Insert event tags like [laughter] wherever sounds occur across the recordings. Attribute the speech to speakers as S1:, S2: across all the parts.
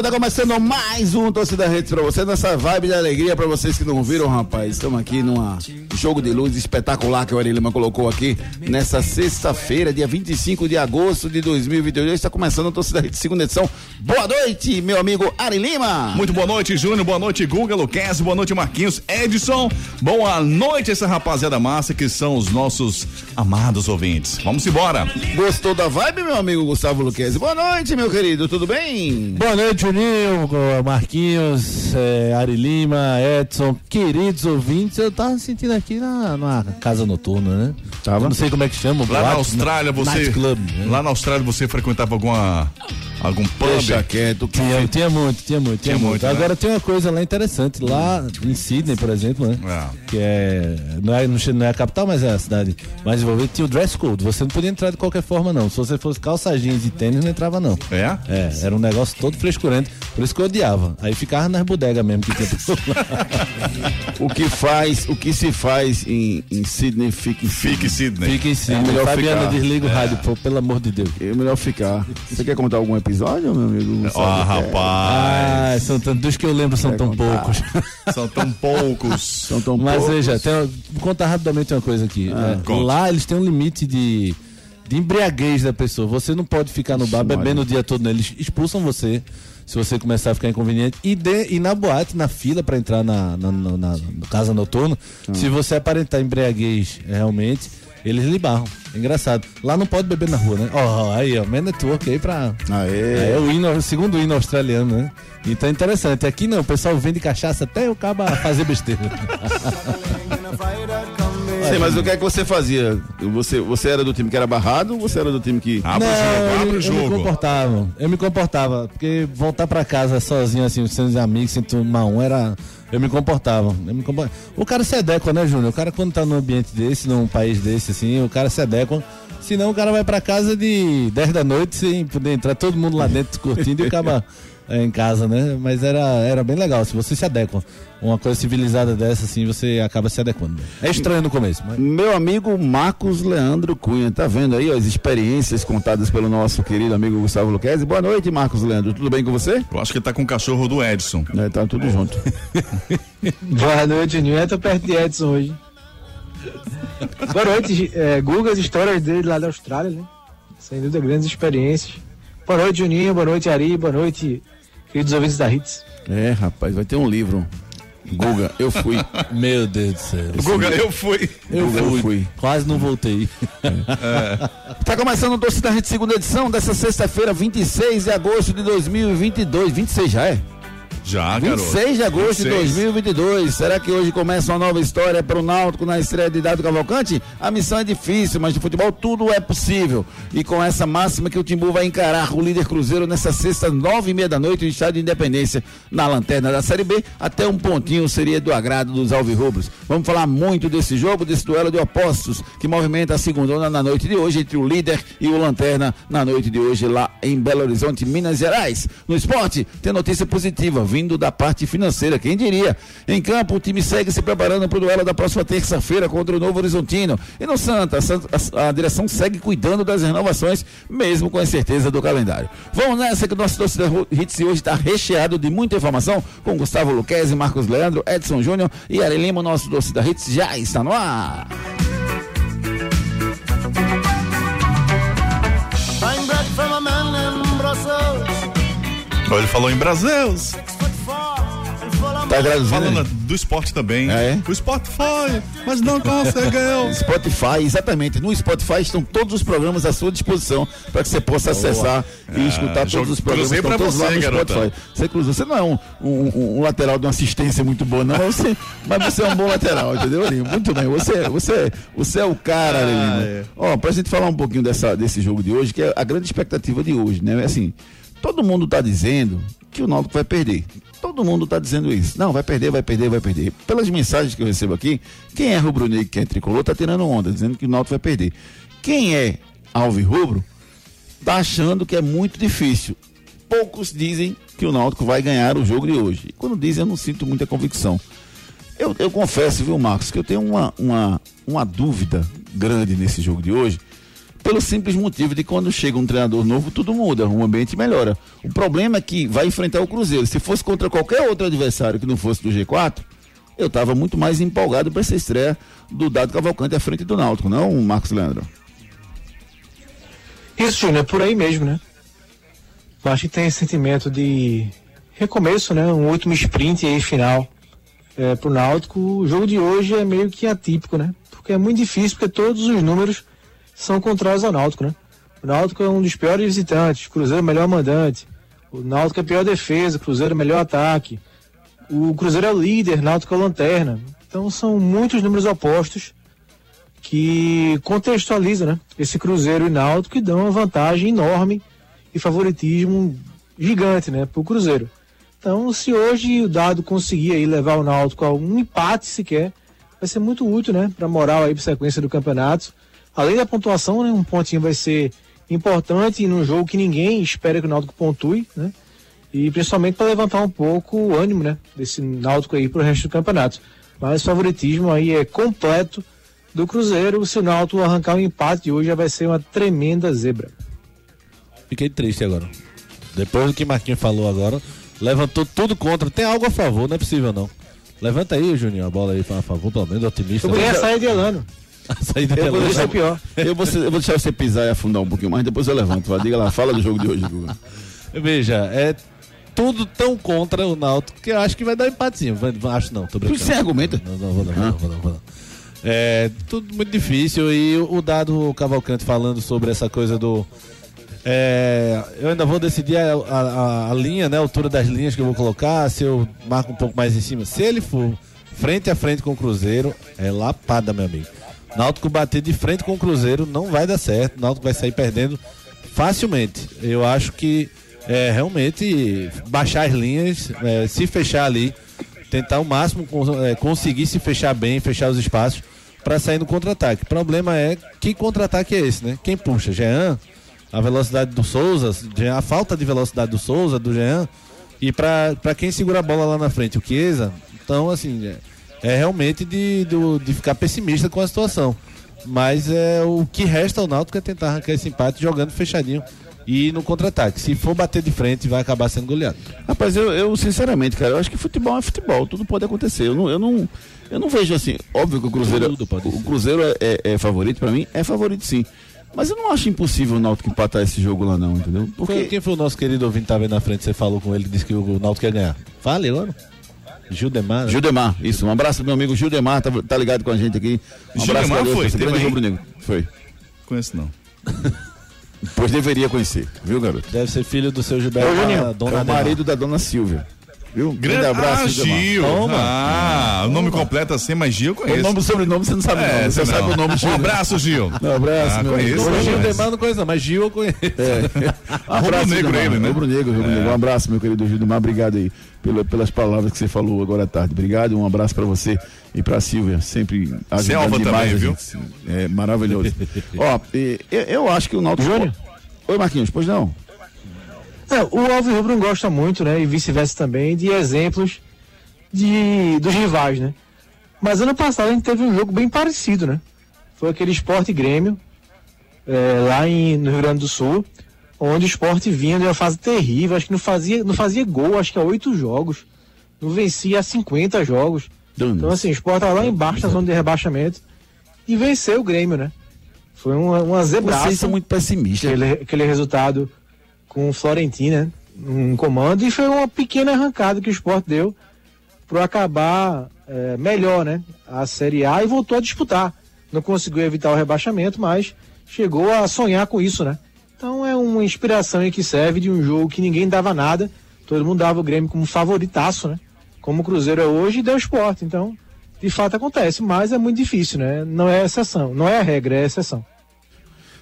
S1: Pernambucano. Tá começando mais um Torcida Redes pra você, nessa vibe de alegria pra vocês que não viram, rapaz. Estamos aqui num jogo de luz espetacular que o Ari Lima colocou aqui nessa sexta-feira, dia 25 de agosto de 2022. Está começando a Torcida Redes, segunda edição. Boa noite, meu amigo Ari Lima.
S2: Muito boa noite, Júnior. Boa noite, Guga, Luquez. Boa noite, Marquinhos, Edson. Boa noite, essa rapaziada massa que são os nossos amados ouvintes. Vamos embora.
S1: Gostou da vibe, meu amigo Gustavo Luquezzi? Boa noite, meu querido, tudo bem?
S3: Boa noite, Juninho, Marquinhos, é, Ari Lima, Edson, queridos ouvintes. Eu tava sentindo aqui na, na casa noturna, né?
S1: Tava?
S3: Eu não sei como é que chama.
S2: Lá na Austrália você.
S3: Night Club. né?
S2: Lá na Austrália você frequentava alguma. Algum pub?
S1: Deixa quieto. que-
S3: Tinha, tinha muito, tinha muito, tinha,
S2: Tinha
S3: muito.
S2: muito, né?
S3: Agora tem uma coisa lá interessante, lá em Sydney, por exemplo, né?
S2: É.
S3: Que é não, é. não é a capital, mas é a cidade mais desenvolvida. Tinha o dress code. Você não podia entrar de qualquer forma, não. Se você fosse calça jeans e tênis, não entrava, não.
S2: É?
S3: É, era um negócio todo frescurante. Por isso que eu odiava. Aí ficava nas bodegas mesmo que tinha. [laughs]
S1: O que faz, o que se faz em, em Sydney fica em
S2: Fique, Sidney.
S3: Fica em cima.
S1: É melhor
S3: Fabiana,
S1: ficar.
S3: desliga o rádio, pô, pelo amor de Deus.
S1: É melhor ficar. Você quer contar algum episódio, meu amigo?
S2: Ó,
S1: Sabe?
S2: rapaz.
S3: Ah, são tantos, dos que eu lembro são tão. [laughs]
S2: São tão poucos.
S1: São tão
S3: Mas
S1: poucos.
S3: veja, tem, vou contar rapidamente uma coisa aqui. É,
S2: Conte.
S3: lá eles têm um limite de, de embriaguez da pessoa. Você não pode ficar no bar bebendo o dia todo. Né? Eles expulsam você se você começar a ficar inconveniente. E, de- e na boate, na fila para entrar na, na, na- na- na casa noturna, se você aparentar embriaguez realmente, eles lhe barram. É engraçado. Lá não pode beber na rua, né? Ó, aí, ó, Man Network aí pra.
S1: Aê.
S3: É o hino, o segundo hino australiano, né? Então é interessante. Aqui não, o pessoal vende cachaça até o cabo fazer besteira. [laughs]
S1: Sim, mas o que é que você fazia? Você, você era do time que era barrado ou você era do time que.
S2: Abre o jogo,
S3: eu,
S2: abre o
S3: eu me
S2: jogo.
S3: comportava. Eu me comportava. Porque voltar pra casa sozinho, assim, sem os amigos, sem tomar um, era. Eu me comportava. Eu me O cara se adequa, né, Júnior? O cara, quando tá num ambiente desse, num país desse, assim, o cara se adequa. Senão o cara vai pra casa de 10 da noite sem poder entrar todo mundo lá dentro curtindo e acaba em casa, né? Mas era, era bem legal. Se você se adequa, uma coisa civilizada dessa, assim, você acaba se adequando. É estranho no começo, mas.
S1: Meu amigo Marcos Leandro Cunha, tá vendo aí ó, as experiências contadas pelo nosso querido amigo Gustavo Luquezzi? Boa noite, Marcos Leandro. Tudo bem com você?
S2: Eu acho que tá com o cachorro do Edson.
S1: É, tá tudo junto. [laughs]
S4: Boa noite, Juninho. Eu tô perto de Edson hoje. Boa noite, é, Guga, as histórias dele lá da Austrália, né? Sem dúvida, grandes experiências. Boa noite, Juninho. Boa noite, Ari. Boa noite, queridos ouvintes da Hits.
S1: É, rapaz, vai ter um livro. Guga, eu fui. [laughs]
S3: Meu Deus do céu.
S2: Guga, eu fui.
S3: Eu
S1: Guga,
S3: fui.
S1: eu fui.
S3: Quase não voltei.
S1: Tá começando o Torcida Rede segunda edição dessa sexta-feira, 26 de agosto de 2022. 26 já é?
S2: Já, garoto.
S1: 26 de agosto de
S2: 26.
S1: 2022. Será que hoje começa uma nova história para o Náutico na estreia de Dado Cavalcante? A missão é difícil, mas no futebol tudo é possível. E com essa máxima que o Timbu vai encarar o líder Cruzeiro nessa sexta, nove e meia da noite, no Estádio de Independência, na lanterna da Série B, até um pontinho seria do agrado dos alvirrubros. Vamos falar muito desse jogo, desse duelo de opostos que movimenta a segunda na noite de hoje entre o líder e o lanterna na noite de hoje lá em Belo Horizonte, Minas Gerais. No esporte, tem notícia positiva vindo da parte financeira, quem diria? Em campo, o time segue se preparando para o duelo da próxima terça-feira contra o Novo Horizontino. E no Santa, a a, a direção segue cuidando das renovações, mesmo com a incerteza do calendário. Vamos nessa que o nosso torcida Hits de hoje está recheado de muita informação com Gustavo Luquezzi, Marcos Leandro, Edson Júnior e Ari Lima. O nosso torcida Hits já está no ar.
S5: I'm back from a man in Brussels.
S2: Ele falou em Brasil.
S1: Tá traduzindo?
S2: Falando
S1: aí?
S2: do esporte também.
S1: Ah, é?
S2: O Spotify, mas não conseguiu. [laughs]
S1: Spotify, exatamente. No Spotify estão todos os programas à sua disposição para que você possa acessar e escutar todos os programas. Estão todos lá
S2: você,
S1: no
S2: garota.
S1: Spotify. Você cruzou. Você não é um, um- um lateral de uma assistência muito boa, não, mas você, mas você é um bom lateral, entendeu, Alinho? Muito bem. Você, você, você é o cara,
S2: Ah, é.
S1: Ó, pra gente falar um pouquinho dessa, desse jogo de hoje, que é a grande expectativa de hoje, né? Assim, todo mundo tá dizendo que o Náutico vai perder. Todo mundo tá dizendo isso. Não, vai perder, vai perder, vai perder. Pelas mensagens que eu recebo aqui, quem é rubro-negro, quem é tricolor, tá tirando onda, dizendo que o Náutico vai perder. Quem é alvirrubro, tá achando que é muito difícil. Poucos dizem que o Náutico vai ganhar o jogo de hoje. E quando dizem, eu não sinto muita convicção. Eu, eu confesso, viu, Marcos, que eu tenho uma, uma, uma dúvida grande nesse jogo de hoje, pelo simples motivo de quando chega um treinador novo, tudo muda, o ambiente melhora. O problema é que vai enfrentar o Cruzeiro. Se fosse contra qualquer outro adversário que não fosse do G4, eu estava muito mais empolgado para essa estreia do Dado Cavalcante à frente do Náutico, não, Marcos Leandro?
S4: Isso, Júnior, é por aí mesmo, né? Eu acho que tem esse sentimento de recomeço, né? Um último sprint aí final é, pro Náutico. O jogo de hoje é meio que atípico, né? Porque é muito difícil, porque todos os números são contrários ao Náutico, né? O Náutico é um dos piores visitantes, Cruzeiro é o melhor mandante, o Náutico é a pior defesa, Cruzeiro é o melhor ataque. O Cruzeiro é o líder, Náutico é o lanterna. Então são muitos números opostos que contextualizam né, esse Cruzeiro e Náutico e dão uma vantagem enorme e favoritismo gigante né, para o Cruzeiro. Então, se hoje o Dado conseguir aí levar o Náutico a um empate sequer, vai ser muito útil né, para a moral aí, para sequência do campeonato. Além da pontuação, né, um pontinho vai ser importante num jogo que ninguém espera que o Náutico pontue, né? E principalmente para levantar um pouco o ânimo, né, desse Náutico aí para o resto do campeonato. Mas o favoritismo aí é completo do Cruzeiro. Se o Náutico arrancar um empate hoje, já vai ser uma tremenda zebra.
S3: Fiquei triste agora. Depois do que Marquinhos falou agora, levantou tudo contra. Tem algo a favor, não é possível não. Levanta aí, Juninho, a bola aí a favor, pelo menos otimista.
S4: Eu ganhei a saia de Elano.
S1: Eu
S3: é
S1: vou
S4: é pior.
S1: Eu vou, eu vou deixar você pisar e afundar um pouquinho mais, depois eu levanto. Vai, Diga lá, fala do jogo de hoje, Guga.
S3: Veja, é tudo tão contra o Náutico que eu acho que vai dar um empatezinho. Acho não, tô brincando.
S1: Você argumenta?
S3: Não, não, vou não, vou não, vou não, vou não. É tudo muito difícil e o dado Cavalcante falando sobre essa coisa do. é, eu ainda vou decidir a, a- a linha, né? A altura das linhas que eu vou colocar, se eu marco um pouco mais em cima. Se ele for frente a frente com o Cruzeiro, é lapada, meu amigo. Náutico bater de frente com o Cruzeiro não vai dar certo. Náutico vai sair perdendo facilmente. Eu acho que é, realmente baixar as linhas, é, se fechar ali, tentar o máximo é, conseguir se fechar bem, fechar os espaços para sair no contra-ataque. O problema é que contra-ataque é esse, né? Quem puxa? Jean, a velocidade do Souza, a falta de velocidade do Souza, do Jean, e para quem segura a bola lá na frente, o Chiesa. Então, assim, é, realmente de, do- de ficar pessimista com a situação. Mas é o que resta ao Náutico é tentar arrancar esse empate jogando fechadinho e no contra-ataque. Se for bater de frente, vai acabar sendo goleado.
S1: Rapaz, eu, eu, sinceramente, cara, eu acho que futebol é futebol, tudo pode acontecer. Eu não, eu não, eu não vejo assim, óbvio que o Cruzeiro, o. Cruzeiro é, é- é favorito pra mim, é favorito sim. Mas eu não acho impossível o Náutico empatar esse jogo lá não, entendeu? Porque
S3: Quem foi o nosso querido ouvinte que tava aí na frente? Você falou com ele, disse que o Náutico ia ganhar. Fale agora. Gildemar. né?
S1: Gildemar, isso, um abraço meu amigo Gildemar, tá, tá ligado com a gente aqui. Um
S2: Gildemar
S1: abraço garoto,
S2: foi?
S1: grande
S2: aí?
S1: rubro-negro. Foi.
S2: Conheço não. [laughs]
S1: Pois deveria conhecer, viu, garoto?
S3: Deve ser filho do seu Gilberto.
S4: Juninho,
S3: da
S1: É o marido da dona Silvia. Viu?
S2: Grande
S1: abraço,
S2: ah. Gil.
S3: Toma.
S2: Ah, o nome completo assim, mas Gil eu
S1: O nome sobrenome você não sabe
S2: É,
S1: não. Você
S2: não.
S1: sabe o nome
S2: Um
S1: Gil.
S2: abraço, Gil.
S1: Um abraço,
S2: Ah,
S1: meu
S2: conheço,
S1: amigo.
S3: O Gil
S2: Mas-
S3: Demar não conheço, não, mas Gil eu conheço. [laughs]
S1: Um abraço, Gilmar.
S2: ele, né?
S1: Rubro-negro, rubro-negro. Um abraço, meu querido Gilmar. Obrigado aí pela- pelas palavras que você falou agora à tarde. Obrigado, um abraço pra você e pra Silvia. Sempre ajudando
S2: Selva
S1: demais
S2: também, viu?
S1: gente. É maravilhoso. [laughs] Ó, eu, eu acho que o Náutico...
S4: Júnior?
S1: Oi, Marquinhos, pois não?
S4: É, o Alves Rubro não gosta muito, né? E vice-versa também, de exemplos de, dos rivais, né? Mas ano passado a gente teve um jogo bem parecido, né? Foi aquele Esporte Grêmio, é, lá em, no Rio Grande do Sul, onde o esporte vinha de uma fase terrível, acho que não fazia, não fazia gol, acho que há oito jogos. Não vencia há 50 jogos. Então, assim, o esporte lá embaixo na zona de rebaixamento e venceu o Grêmio, né? Foi uma, uma zebraça
S1: Vocês são muito pessimistas.
S4: aquele, aquele resultado com o Florentina em comando e foi uma pequena arrancada que o Sport deu para acabar é, melhor, né? A Série A e voltou a disputar. Não conseguiu evitar o rebaixamento, mas chegou a sonhar com isso, né? Então é uma inspiração que serve de um jogo que ninguém dava nada, todo mundo dava o Grêmio como favoritaço, né? Como o Cruzeiro é hoje e deu esporte. Então, de fato acontece, mas é muito difícil, né? Não é exceção, não é a regra, é a exceção.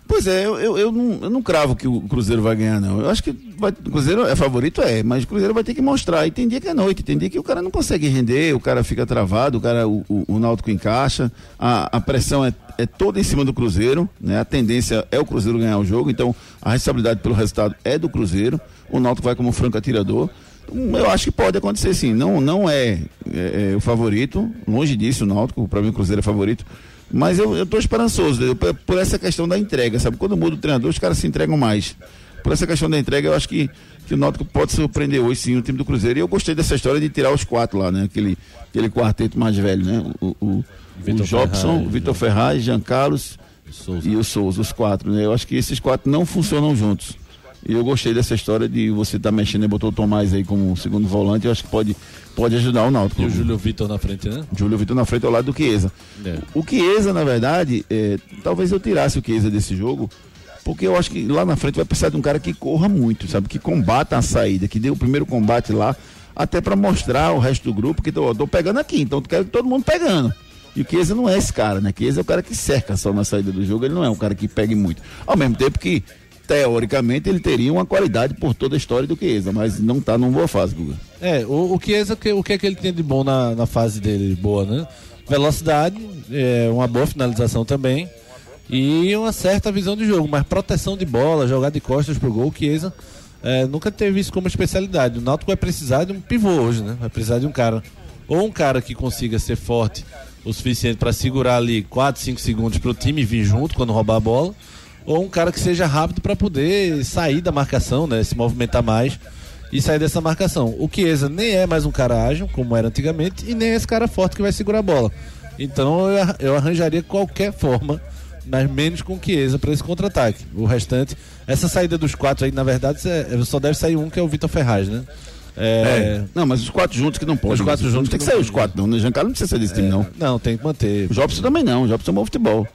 S1: Pois é, eu, eu, eu não, eu não cravo que o Cruzeiro vai ganhar, não. Eu acho que vai- o Cruzeiro é favorito, é, mas o Cruzeiro vai ter que mostrar. E tem dia que é noite, tem dia que o cara não consegue render, o cara fica travado, o cara, o, o, o Náutico encaixa, a, a pressão é, é toda em cima do Cruzeiro, né? A tendência é o Cruzeiro ganhar o jogo, então a responsabilidade pelo resultado é do Cruzeiro. O Náutico vai como franco atirador. Hum, Eu acho que pode acontecer sim. Não, não é, é, é o favorito, longe disso, o Náutico, para mim o Cruzeiro é favorito. Mas eu, eu tô esperançoso, entendeu? por, essa questão da entrega, sabe? Quando muda o treinador, os caras se entregam mais. Por essa questão da entrega, eu acho que, que o Náutico pode surpreender hoje sim o time do Cruzeiro. E eu gostei dessa história de tirar os quatro lá, né? Aquele, aquele quarteto mais velho, né? O, o, o
S3: Vitor
S1: Jobson,
S3: Ferraz,
S1: o Vitor Ferraz, Jean Carlos
S3: Souza.
S1: e o Souza, os quatro, né? Eu acho que esses quatro não funcionam juntos. E eu gostei dessa história de você estar mexendo e botou o Tomás aí como segundo volante, eu acho que pode, pode ajudar o Náutico.
S3: E o Júlio Vitor na frente, né?
S1: Júlio Vitor na frente ao lado do Chiesa.
S3: É.
S1: O Chiesa, na verdade, é, talvez eu tirasse o Chiesa desse jogo, porque eu acho que lá na frente vai precisar de um cara que corra muito, sabe? Que combata a saída, que dê o primeiro combate lá, até para mostrar ao resto do grupo que tô, tô pegando aqui, então quero todo mundo pegando. E o Chiesa não é esse cara, né? Chiesa é o cara que cerca só na saída do jogo, ele não é um cara que pegue muito. Ao mesmo tempo que, teoricamente, ele teria uma qualidade por toda a história do Chiesa, mas não tá numa boa fase, Guga.
S3: É, o, o Chiesa, o que é que ele tem de bom na, na fase dele boa, né? Velocidade, é, uma boa finalização também e uma certa visão de jogo, mas proteção de bola, jogar de costas pro gol, o Chiesa é, nunca teve isso como especialidade. O Náutico vai precisar de um pivô hoje, né? Vai precisar de um cara, ou um cara que consiga ser forte o suficiente para segurar ali 4, 5 segundos pro time vir junto quando roubar a bola, ou um cara que seja rápido para poder sair da marcação, né? Se movimentar mais e sair dessa marcação. O Chiesa nem é mais um cara ágil, como era antigamente, e nem é esse cara forte que vai segurar a bola. Então eu, arranjaria qualquer forma, mas menos com o Chiesa para esse contra-ataque. O restante, essa saída dos quatro aí, na verdade, cê- só deve sair um que é o Vitor Ferraz, né? É,
S1: Não, mas os quatro juntos que não podem.
S3: Os quatro
S1: Não
S3: juntos
S1: tem que sair os quatro, não. né? Giancarlo não precisa ser desse time, não.
S3: Não, tem que manter.
S1: O Jobson também não, o Jobson é bom futebol.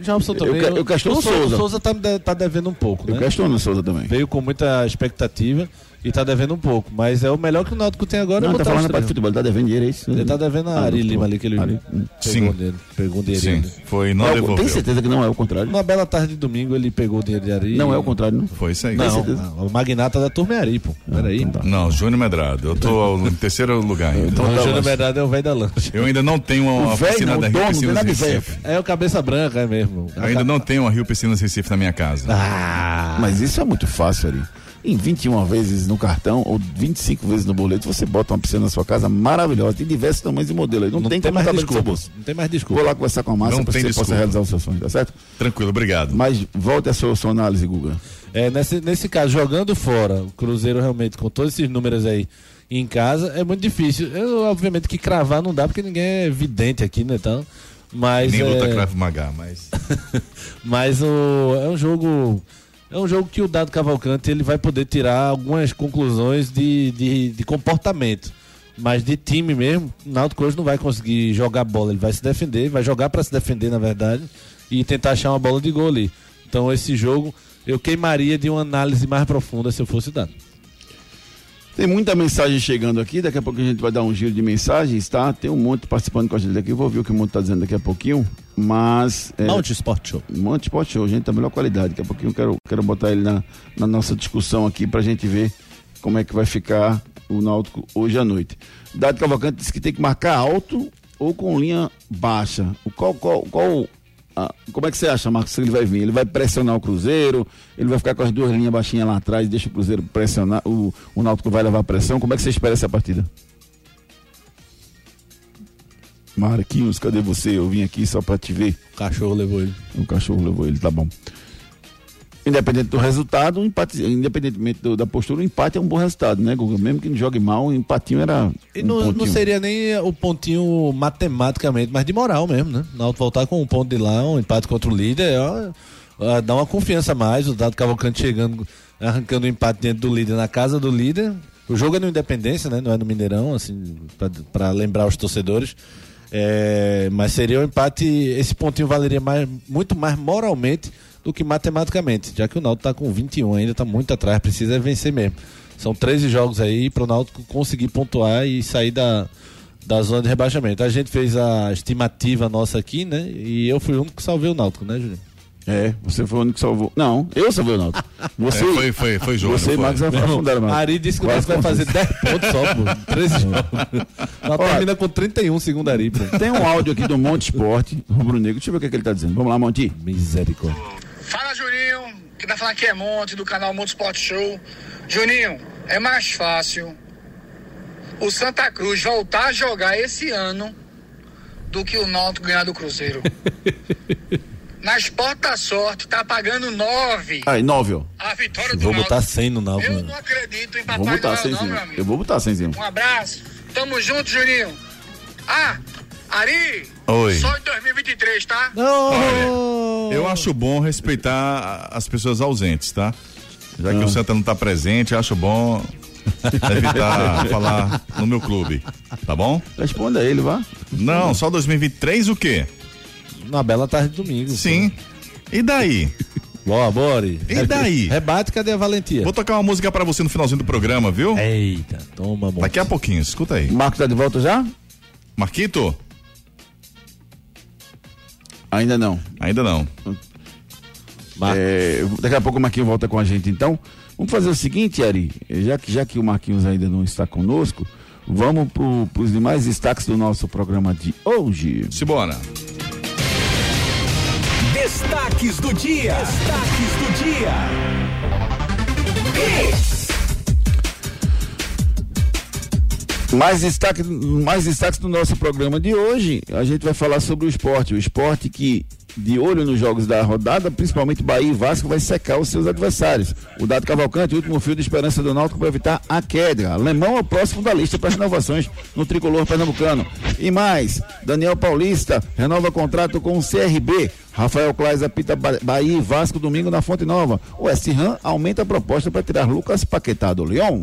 S3: Jobson também.
S1: Eu eu questiono o Souza.
S3: O Souza tá, tá devendo um pouco,
S1: Eu
S3: né?
S1: questiono o Souza também.
S3: Veio com muita expectativa e tá devendo um pouco. Mas é o melhor que o Náutico tem agora. é
S1: Não, tá
S3: botar
S1: falando de futebol, ele tá devendo dinheiro, é isso?
S3: Ele tá devendo a
S1: Ah,
S3: Ari Lima ali, que ele
S1: Ari,
S3: pegou,
S2: Sim.
S3: dele, pegou um dinheirinho.
S2: Sim,
S3: dele.
S2: foi, não
S1: É
S2: devolveu.
S1: tem certeza que não é o contrário?
S3: Numa bela tarde de domingo ele pegou o dinheiro de Ari.
S1: Não é o contrário, não?
S2: Foi isso aí.
S3: Não,
S1: certeza?
S3: o magnata da turma é Ari, pô. Peraí.
S1: então tá.
S2: Não, Júnior Medrado. Eu tô em terceiro lugar ainda.
S1: Então
S3: o
S1: tá,
S3: Júnior Medrado é o velho da lancha.
S2: Eu ainda não tenho uma piscina
S1: não,
S2: da Rio
S1: não
S2: Piscinas
S1: velho.
S2: Recife.
S3: É o cabeça branca, é mesmo.
S2: Eu ainda não tenho uma Rio Piscinas Recife na minha casa.
S3: Ah,
S1: Mas isso é muito fácil, Ari. Em 21 vezes no cartão ou 25 vezes no boleto, você bota uma piscina na sua casa maravilhosa. Tem diversos tamanhos e modelos. Não,
S3: não
S1: tem,
S3: tem mais desculpa. Não tem mais
S1: Vou
S3: desculpa.
S1: lá conversar com a massa
S2: Não
S1: para você possa
S2: desculpa.
S1: realizar o seu sonho, tá certo?
S2: Tranquilo, obrigado.
S1: Mas volte a sua, sua análise, Guga.
S3: É, nesse, nesse caso, jogando fora, o Cruzeiro realmente, com todos esses números aí em casa, é muito difícil. Eu, obviamente que cravar não dá, porque ninguém é vidente aqui, né? Então, mas.
S2: Nem
S3: é,
S2: luta Krav Maga, mas. [laughs]
S3: Mas o, é um jogo. É um jogo que o Dado Cavalcante ele vai poder tirar algumas conclusões de, de, de comportamento. Mas de time mesmo, o Náutico hoje não vai conseguir jogar bola. Ele vai se defender, vai jogar para se defender, na verdade, e tentar achar uma bola de gol ali. Então esse jogo eu queimaria de uma análise mais profunda se eu fosse Dado.
S1: Tem muita mensagem chegando aqui, daqui a pouco a gente vai dar um giro de mensagens, tá? Tem um monte participando com a gente aqui, eu vou ver o que o monte tá dizendo daqui a pouquinho, mas... É,
S3: Monte Sport Show.
S1: Monte Sport Show, gente, da melhor qualidade, daqui a pouquinho eu quero, quero botar ele na, na nossa discussão aqui pra gente ver como é que vai ficar o Náutico hoje à noite. Dado Cavalcante disse que tem que marcar alto ou com linha baixa. Qual, qual, qual ah, como é que você acha, Marcos, que ele vai vir? Ele vai pressionar o Cruzeiro, ele vai ficar com as duas linhas baixinhas lá atrás, deixa o Cruzeiro pressionar, o, o Náutico vai levar pressão. Como é que você espera essa partida? Marquinhos, cadê você? Eu vim aqui só pra te ver.
S3: O cachorro levou ele.
S1: O cachorro levou ele, tá bom. Independente do resultado, um empate, independentemente do- da postura, o empate é um bom resultado, né, Guga? Mesmo que não jogue mal, o empatinho era.
S3: E
S1: um
S3: não, não
S1: pontinho.
S3: seria nem o pontinho matematicamente, mas de moral mesmo, né? Na voltar com um ponto de lá, um empate contra o líder, ó, ó, dá uma confiança a mais. O Dado Cavalcante chegando, arrancando o empate dentro do líder, na casa do líder. O jogo é no Independência, né? Não é no Mineirão, assim, pra lembrar os torcedores. É, mas seria um empate, esse pontinho valeria mais, muito mais moralmente do que matematicamente, já que o Náutico tá com 21 ainda, tá muito atrás, precisa vencer mesmo. São 13 jogos aí para o Náutico conseguir pontuar e sair da, da zona de rebaixamento. A gente fez a estimativa nossa aqui, né? E eu fui o único que salvei o Náutico, né, Júlio?
S1: É, você foi o único que salvou. Não, eu salvei o Náutico. Você,
S2: É, foi, foi, foi Júnior.
S1: você e. Marcos afundaram, Marcos.
S3: Ari disse que o Náutico vai fazer
S1: confuso.
S3: 10 pontos só, pô. 13 jogos. Ela termina com 31, segundo Ari, pô.
S1: Tem um áudio aqui do Monte Esporte, Rubro Negro. Deixa eu ver o que, é que ele tá dizendo. Vamos lá, Monte.
S3: Misericórdia.
S6: Fala Juninho, que tá falando aqui é Monte, do canal Monte Sport Show. Juninho, é mais fácil o Santa Cruz voltar a jogar esse ano do que o Náutico ganhar do Cruzeiro. Na Sport da Sorte tá pagando nove
S1: Aí, nove, ó.
S6: a vitória do
S3: Vou
S6: Náutico.
S3: botar 100 no Náutico.
S6: Eu
S3: mano.
S6: não acredito em
S1: Vou
S6: Papai
S1: botar
S6: Noel não,
S1: cenzinho.
S6: meu
S1: Eu
S6: amigo.
S1: vou botar cenzinho.
S6: Um abraço, tamo junto, Juninho. Ah, Ari,
S2: Oi.
S6: só em 2023, tá?
S3: Não!
S2: Eu acho bom respeitar as pessoas ausentes, tá? Já que o Santa não tá presente, eu acho bom evitar [laughs] falar no meu clube. Tá bom?
S1: Responda a ele, vá.
S2: Não, só 2023 o quê?
S3: Na bela tarde de domingo.
S2: Sim. E daí?
S3: Boa, Bori.
S2: E daí?
S3: Rebate, cadê a valentia?
S2: Vou tocar uma música pra você no finalzinho do programa, viu?
S3: Eita, toma, amor.
S2: Daqui a pouquinho, escuta aí.
S1: Marcos tá de volta já?
S2: Marquito?
S1: Ainda não.
S2: Ainda não.
S3: Marcos.
S1: É, daqui a pouco o Marquinhos volta com a gente, então. Vamos fazer o seguinte, Ari, já que, já que o Marquinhos ainda não está conosco, vamos para os demais destaques do nosso programa de hoje.
S2: Simbora.
S7: Destaques do dia. Destaques do dia.
S1: Mais, destaque, mais destaques do nosso programa de hoje, a gente vai falar sobre o esporte. O esporte que, de olho nos jogos da rodada, principalmente Bahia e Vasco, vai secar os seus adversários. O Dado Cavalcante, último fio de esperança do Náutico para evitar a queda. Alemão é o próximo da lista para as renovações no tricolor pernambucano. E mais, Daniel Paulista renova contrato com o CRB. Rafael Klaes apita Ba- Bahia e Vasco domingo na Fonte Nova. O West Ham aumenta a proposta para tirar Lucas Paquetá do Leão.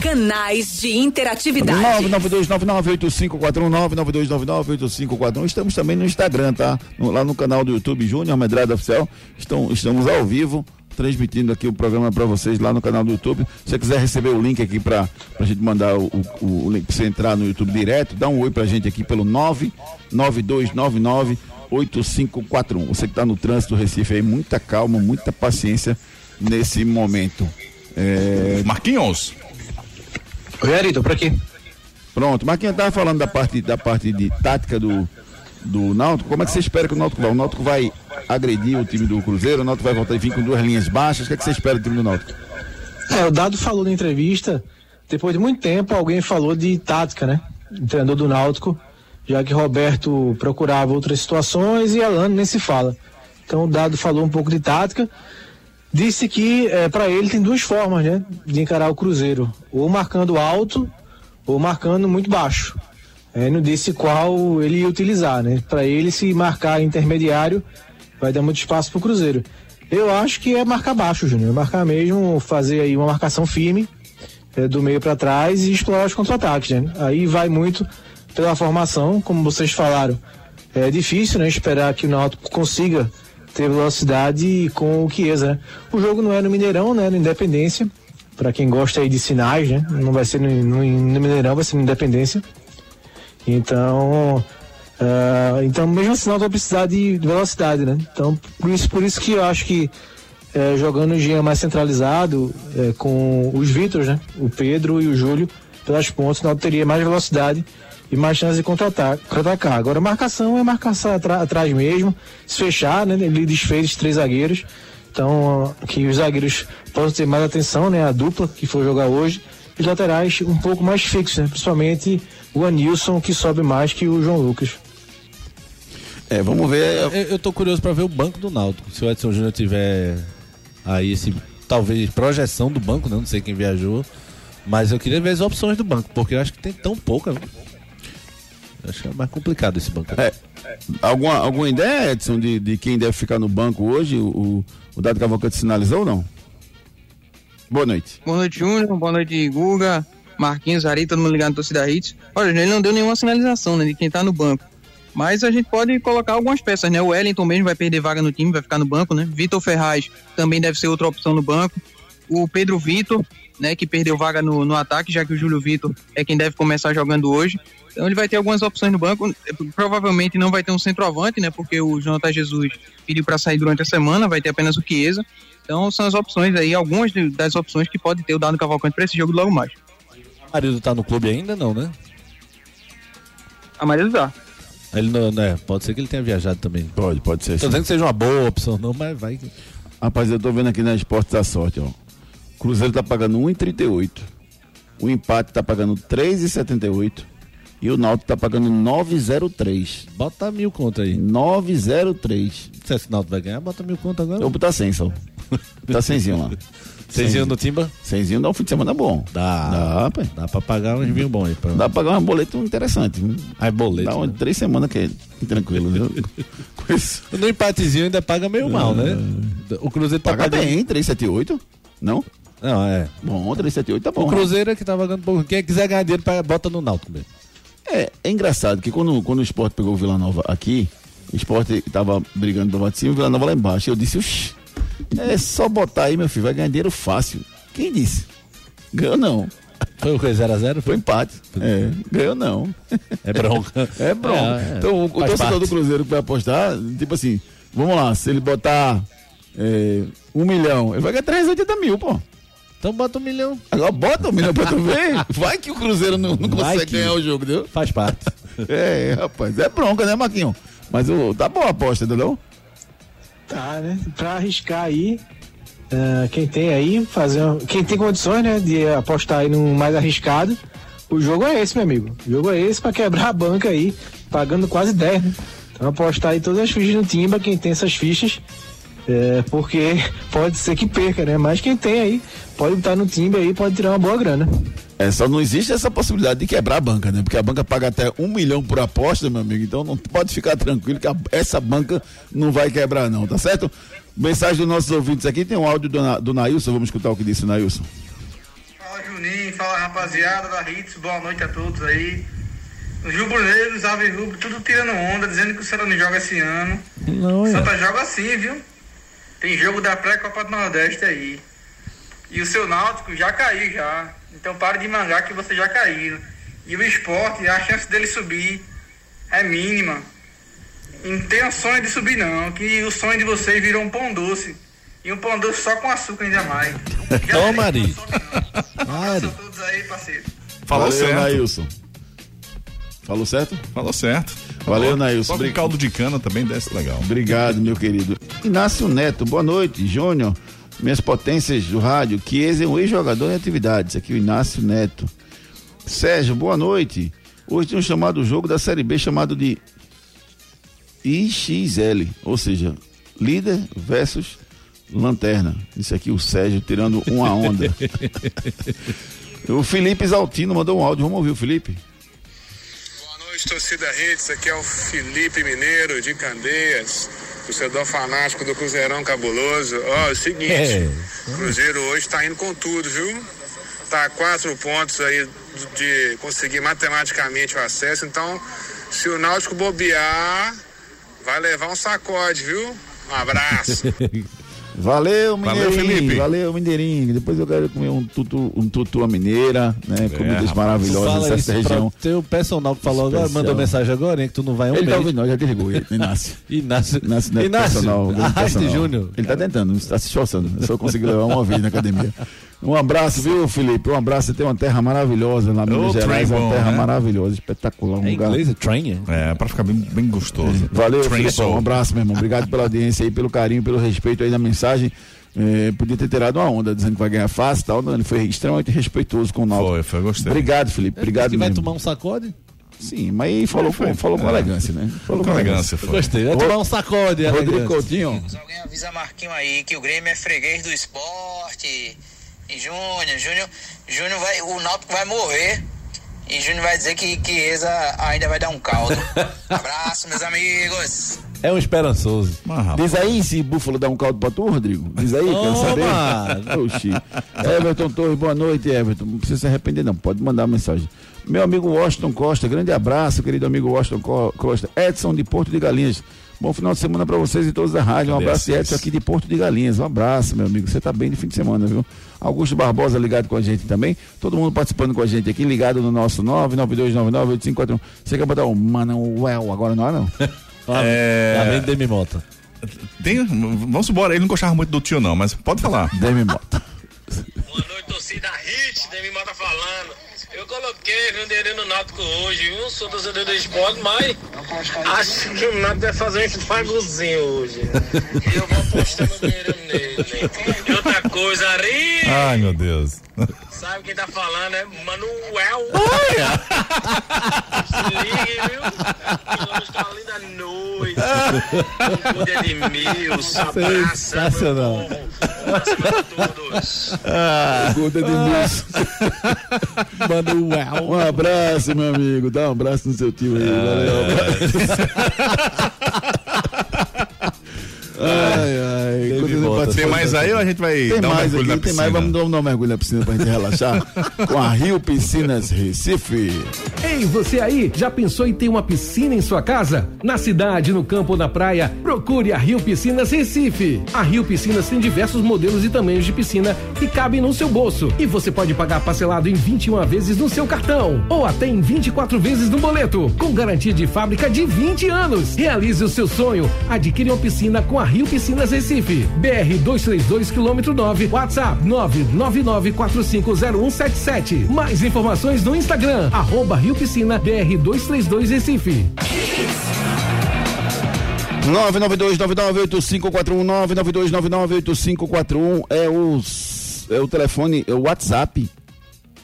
S8: Canais de interatividade.
S1: 992998541 Estamos também no Instagram, tá? No- lá no canal do YouTube Júnior Medrada Oficial. Estão, estamos ao vivo transmitindo aqui o programa para vocês lá no canal do YouTube. Se você quiser receber o link aqui para a gente mandar o, o, o link para você entrar no YouTube direto, dá um oi pra gente aqui pelo 99299 8541. Você que está no trânsito do Recife aí, muita calma, muita paciência nesse momento. É,
S2: Marquinhos.
S4: Oi, Ari, tô por aqui.
S1: Pronto, Marquinhos estava falando da parte, da parte de tática do, do Náutico. Como é que você espera que o Náutico vai? O Náutico vai agredir o time do Cruzeiro, o Náutico vai voltar e vir com duas linhas baixas. O que, é que você espera do time do Náutico?
S4: É, o Dado falou na entrevista, depois de muito tempo, alguém falou de tática, né? O treinador do Náutico, já que Roberto procurava outras situações e Alano nem se fala. Então o Dado falou um pouco de tática. Disse que é, para ele tem duas formas, né? De encarar o Cruzeiro. Ou marcando alto, ou marcando muito baixo. É, não disse qual ele ia utilizar, né? Para ele, se marcar intermediário, vai dar muito espaço pro Cruzeiro. Eu acho que é marcar baixo, Júnior. Marcar mesmo, fazer aí uma marcação firme é, do meio para trás e explorar os contra-ataques, né? Aí vai muito pela formação, como vocês falaram. É difícil, né? Esperar que o Náutico consiga ter velocidade com o Chiesa, né? O jogo não é no Mineirão, né? No Independência. para quem gosta aí de sinais, né? Não vai ser no, no, no Mineirão, vai ser no Independência. Então, uh, então mesmo assim não vai precisar de velocidade, né? Então, por isso, por isso que eu acho que é, jogando o Jean mais centralizado, é, com os Vítors, né? O Pedro e o Júlio pelas pontas, não teria mais velocidade e mais chance de contra-atacar. Contra Agora, marcação é marcação atrás mesmo, se fechar, né? Ele desfez três zagueiros. Então, que os zagueiros possam ter mais atenção, né? A dupla que for jogar hoje. E laterais um pouco mais fixos, né? Principalmente o Anilson, que sobe mais que o João Lucas.
S1: É, vamos ver.
S3: Eu, eu tô curioso para ver o banco do Náutico. Se o Edson Júnior tiver aí esse talvez projeção do banco, né? não sei quem viajou, mas eu queria ver as opções do banco, porque eu acho que tem tão pouca. Viu? Acho que é mais complicado esse banco.
S1: É, alguma, alguma ideia, Edson, de, de quem deve ficar no banco hoje? O, o Dado Cavalcante sinalizou ou não? Boa noite.
S9: Boa noite, Júnior. Boa noite, Guga, Marquinhos, Ari, todo mundo ligado no Torcida Hits. Olha, ele não deu nenhuma sinalização né, de quem tá no banco. Mas a gente pode colocar algumas peças, né? O Wellington mesmo vai perder vaga no time, vai ficar no banco, né? Vitor Ferraz também deve ser outra opção no banco. O Pedro Vitor, né, que perdeu vaga no, no ataque, já que o Júlio Vitor é quem deve começar jogando hoje. Então ele vai ter algumas opções no banco. Provavelmente não vai ter um centroavante, né? Porque o Jonathan Jesus pediu para sair durante a semana, vai ter apenas o Chiesa. Então são as opções aí, algumas das opções que pode ter o Dado Cavalcante para esse jogo logo mais.
S3: O marido tá no clube ainda, não, né?
S9: A marido tá.
S3: Ele não, né? Pode ser que ele tenha viajado também.
S1: Pode, pode ser.
S3: Tô dizendo que seja uma boa opção, não, mas vai.
S1: Rapaz, eu tô vendo aqui na Esporte da Sorte, ó. Cruzeiro tá pagando 1,38. O empate tá pagando 3,78. E o Náutico tá pagando 9,03.
S3: Bota mil conto aí.
S1: 9,03.
S3: Se esse Náutico vai ganhar, bota mil conto agora.
S1: Eu vou botar 100 só. Tá 100 lá. [laughs]
S3: Cenzinho no Timba?
S1: Cenzinho dá um fim de semana bom.
S3: Dá.
S1: Dá, pai.
S3: Dá pra pagar uns vinhos bons aí. Pra...
S1: Dá pra pagar um boleto interessante.
S3: Aí, boleto.
S1: Dá uma,
S3: né?
S1: três semanas que é tranquilo, viu? [laughs] Isso.
S3: No empatezinho ainda paga meio mal, né? O Cruzeiro tá
S1: Paga
S3: pagando...
S1: bem, 378? Não?
S3: Não, é.
S1: Bom, 378 tá bom.
S3: O Cruzeiro é que tá pagando pouco. Quem quiser ganhar dinheiro, bota no Náutico mesmo.
S1: É, é engraçado que quando, quando o esporte pegou o Vila Nova aqui, o esporte tava brigando do Vaticínio, o Vila Nova lá embaixo. Eu disse, Oxi, é só botar aí, meu filho, vai ganhar dinheiro fácil. Quem disse? Ganhou não.
S3: Foi o que? 0x0?
S1: Foi empate. É, ganhou não.
S3: É bronca. [laughs]
S1: É bronca.
S3: É, é.
S1: Então o, torcedor
S3: parte.
S1: do Cruzeiro que vai apostar, tipo assim, vamos lá, se ele botar é, um milhão, ele vai ganhar 380 mil, pô.
S3: Então bota um milhão.
S1: Agora bota um milhão pra tu ver. [laughs] Vai que o Cruzeiro não, não consegue
S3: que-
S1: ganhar o jogo, entendeu?
S3: Faz parte. [laughs]
S1: É, rapaz, é bronca, né, Marquinhos? Mas o, tá boa a aposta, entendeu?
S4: Tá, né? Pra arriscar aí, ah, quem tem aí, fazer. Quem tem condições, né, de apostar aí no mais arriscado, o jogo é esse, meu amigo. O jogo é esse pra quebrar a banca aí, pagando quase 10, né? Então apostar aí todas as fichas no Timba, quem tem essas fichas, é, porque pode ser que perca, né? Mas quem tem aí, pode estar no Timba aí, pode tirar uma boa grana.
S1: É, só não existe essa possibilidade de quebrar a banca, né? Porque a banca paga até um milhão por aposta, meu amigo. Então não pode ficar tranquilo que a- essa banca não vai quebrar, não, tá certo? Mensagem dos nossos ouvintes aqui, tem um áudio do, Na- do Nailson, vamos escutar o que disse o Nailson.
S6: Fala Juninho, fala rapaziada da Hits, boa noite a todos aí. Os rubro-negros, ave rubro, tudo tirando onda, dizendo que o Santa não joga esse ano.
S3: Não,
S6: O
S3: é.
S6: Santa joga sim, viu? Tem jogo da pré-Copa do Nordeste aí. E o seu Náutico já caiu já. Então pare de mangar que você já caiu. E o esporte, a chance dele subir é mínima. E não tem o sonho de subir não, que o sonho de vocês virou um pão doce. E um pão doce só com açúcar ainda mais. [laughs]
S3: Toma,
S6: sei que
S3: Ari.
S6: não sobe, não. Um abraço
S3: Ari.
S6: a todos aí, parceiro.
S2: Falou
S1: Valeu,
S2: certo.
S1: Nailson. Falou certo?
S2: Falou certo.
S1: Valeu, Nailson. Obrig-
S2: caldo de cana também desce legal.
S1: Obrigado, meu querido. Inácio Neto, boa noite. Júnior, minhas potências do rádio. Chiesa é um ex-jogador em atividades. Aqui o Inácio Neto. Sérgio, boa noite. Hoje tem um chamado jogo da Série B chamado de IXL, ou seja, líder versus lanterna. Isso aqui o Sérgio tirando uma onda. [laughs] o Felipe Zaltino mandou um áudio. Vamos ouvir o Felipe?
S10: Noite, torcida Hits. Aqui é o Felipe Mineiro de Candeias, torcedor fanático do Cruzeirão Cabuloso. Ó, é o seguinte,
S3: É.
S10: o Cruzeiro hoje tá indo com tudo, viu? Tá a quatro pontos aí de conseguir matematicamente o acesso. Então, se o Náutico bobear, vai levar um sacode, viu? Um abraço. [laughs]
S1: Valeu,
S2: Valeu,
S1: Mineirinho.
S2: Felipe.
S1: Valeu, Mineirinho. Depois eu quero comer um tutu, um tutu à mineira, né? Comidas
S2: rapaz.
S1: maravilhosas
S3: Fala
S1: dessa região.
S3: teu personal que falou agora,
S1: Especial.
S3: mandou mensagem agora, hein, que tu não vai um
S1: Ele tá
S3: mês.
S1: ouvindo, não, já desligou ele, [laughs] Inácio.
S3: Inácio,
S1: Inácio, não é
S3: Inácio,
S1: personal, grande
S3: arraste
S1: personal.
S3: Júnior.
S1: Ele tá tentando, está se esforçando. Só consegui levar uma vez na academia. Um abraço, viu, Felipe? Um abraço. Você tem uma terra maravilhosa lá em Minas
S2: Ô,
S1: Gerais.
S2: trem
S1: Uma terra
S2: né?
S1: maravilhosa, espetacular. Um
S3: É
S1: lugar.
S3: inglês, é train?
S2: É, pra ficar bem, bem gostoso.
S1: Valeu,
S2: Train
S1: Felipe.
S2: Soul.
S1: Um abraço, meu irmão. Obrigado pela audiência aí, pelo carinho, pelo respeito aí da mensagem. É, podia ter tirado uma onda dizendo que vai ganhar fácil e tal. Não, ele foi extremamente respeitoso com o Náutico.
S2: Foi, foi, gostei.
S1: Obrigado, Felipe. Obrigado
S3: que vai
S1: mesmo.
S3: tomar um sacode?
S1: Sim, mas aí falou, com, falou com
S2: É.
S1: elegância, né? Falou
S2: Com elegância, foi.
S3: Gostei, vai tomar um sacode.
S1: Rodrigo. Coutinho.
S11: Alguém avisa Marquinho aí que o Grêmio é freguês do esporte. E Júnior, Júnior, Júnior vai, o Náutico vai morrer. E Júnior vai dizer que, que Eza ainda vai dar um caldo. [laughs] Abraço, meus amigos.
S3: É um esperançoso.
S1: Diz aí se Búfalo dá um caldo pra tu, Rodrigo. Diz aí, quero saber. [laughs] Oxi. Everton Torres, boa noite, Everton. Não precisa se arrepender, não. Pode mandar uma mensagem. Meu amigo Washington Costa, grande abraço, querido amigo Washington Co- Costa. Edson de Porto de Galinhas. Bom final de semana pra vocês e todos da rádio. Um abraço de? Edson aqui de Porto de Galinhas. Um abraço, meu amigo. Você tá bem de fim de semana, viu? Augusto Barbosa ligado com a gente também. Todo mundo participando com a gente aqui, ligado no nosso 992998541. Você quer botar o Manuel agora não [laughs] é não?
S2: É.
S3: Tá vendo Demi Mota?
S2: tem, vamos embora. Ele não gostava muito do tio, não, mas pode falar. [laughs]
S1: Demi Mota.
S12: Boa noite, torcida Hit, Demi Mota falando. Eu coloquei Jandeirê no Náutico hoje, viu? Sou torcedor do esporte, mas acho que o Náutico vai fazer um estragozinho hoje. [laughs] Eu vou apostar meu dinheiro nele. E outra coisa, Ari,
S2: Ai, meu Deus.
S12: sabe quem tá falando? É Manuel. Se ligue, viu? Que vamos estar linda noite. Cuida de mil, abraça, meu
S3: Sensacional.
S12: Todos.
S1: Conta de luz.
S3: Manuel.
S1: Um abraço, meu amigo. Dá um abraço no seu tio aí. Valeu. Ai, ai.
S3: Mota.
S1: participa
S2: Tem mais aí ou a gente vai
S1: Tem
S2: dar um mergulho
S1: aqui,
S2: na
S1: tem mais. Vamos dar um- dar um mergulho na piscina pra gente relaxar. [laughs] com a Rio Piscinas Recife.
S13: Ei, você aí, já pensou em ter uma piscina em sua casa? Na cidade, no campo ou na praia, procure a Rio Piscinas Recife. A Rio Piscinas tem diversos modelos e tamanhos de piscina que cabem no seu bolso. E você pode pagar parcelado em 21 vezes no seu cartão ou até em 24 vezes no boleto, com garantia de fábrica de 20 anos. Realize o seu sonho. Adquire uma piscina com a Rio Piscinas Recife. BR 232 quilômetro 9, WhatsApp 999450177. Mais informações no Instagram, arroba Rio Piscina BR 232 Recife.
S1: 992998541 992998541 é o é o telefone, é o WhatsApp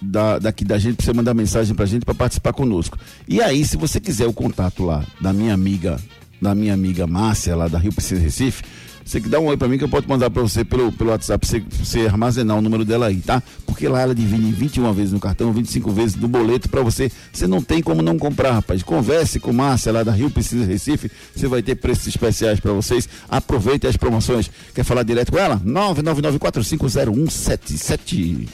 S1: da, daqui da gente pra você mandar mensagem pra gente pra participar conosco. E aí, se você quiser o contato lá da minha amiga, da minha amiga Márcia lá da Rio Piscina Recife, você que dá um oi pra mim que eu posso mandar pra você pelo, pelo WhatsApp você, você armazenar o número dela aí, tá? Porque lá ela divide em 21 vezes no cartão, 25 vezes no boleto pra você. Você não tem como não comprar, rapaz. Converse com Márcia lá da Rio Piscina Recife, você vai ter preços especiais pra vocês. Aproveite as promoções. Quer falar direto com ela? 999450177.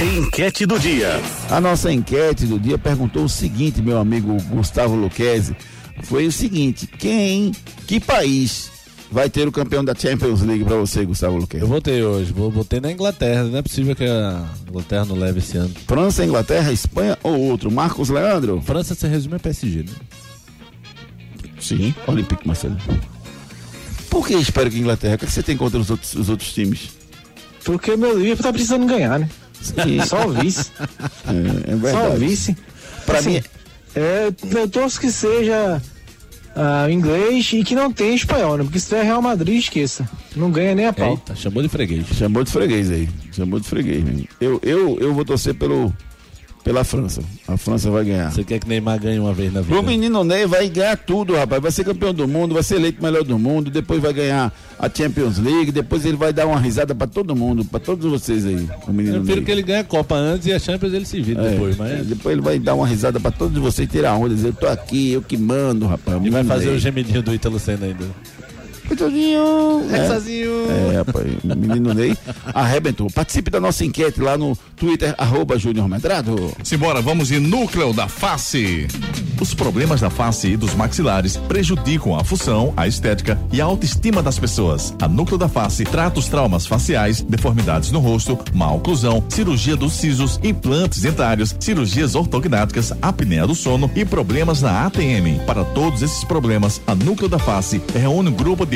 S7: Enquete do dia.
S1: A nossa enquete do dia perguntou o seguinte, meu amigo Gustavo Luquezzi. Foi o seguinte: quem, que país vai ter o campeão da Champions League pra você, Gustavo Luquezzi?
S3: Eu votei hoje, vou botei na Inglaterra. Não é possível que a Inglaterra não leve esse ano.
S1: França, Inglaterra, Espanha ou outro? Marcos Leandro?
S3: França se resume a PSG, né?
S1: Sim. Olympique Marcelo. Por que espero que a Inglaterra? O que você tem contra os outros, os outros times?
S4: Porque meu Liverpool tá precisando ganhar, né?
S1: Sim.
S4: Só o vice. [laughs]
S1: É, é verdade.
S4: Só o vice.
S1: Pra
S4: Assim,
S1: mim,
S4: É, eu torço que seja ah, inglês e que não tenha espanhol, né? Porque se tiver Real Madrid, esqueça. Não ganha nem a pau.
S3: Eita, chamou de freguês.
S1: chamou de freguês aí. Chamou de freguês. Eu, eu, eu vou torcer pelo, pela França. A França vai ganhar.
S3: Você quer que Neymar ganhe uma vez na vida?
S1: O menino Ney vai ganhar tudo, rapaz. Vai ser campeão do mundo, vai ser eleito melhor do mundo, depois vai ganhar a Champions League, depois ele vai dar uma risada pra todo mundo, pra todos vocês aí. O menino
S3: Eu prefiro
S1: Ney.
S3: que ele ganhe a Copa antes e a Champions ele se vira
S1: É,
S3: depois,
S1: é,
S3: mas
S1: depois ele vai dar uma risada pra todos vocês, tirar onda, dizer, eu tô aqui, eu que mando, rapaz.
S3: ele vai fazer
S1: Ney.
S3: o gemidinho do Ítalo Senna ainda.
S1: Coitadinho. É.
S3: sozinho.
S1: É, rapaz, o menino Ney arrebentou. Participe da nossa enquete lá no Twitter, arroba Júnior Medrado.
S2: Simbora, vamos de núcleo da face. Os problemas da face e dos maxilares prejudicam a função, a estética e a autoestima das pessoas. A Núcleo da Face trata os traumas faciais, deformidades no rosto, má oclusão, cirurgia dos sisos, implantes dentários, cirurgias ortognáticas, apneia do sono e problemas na ATM. Para todos esses problemas, a Núcleo da Face reúne um grupo de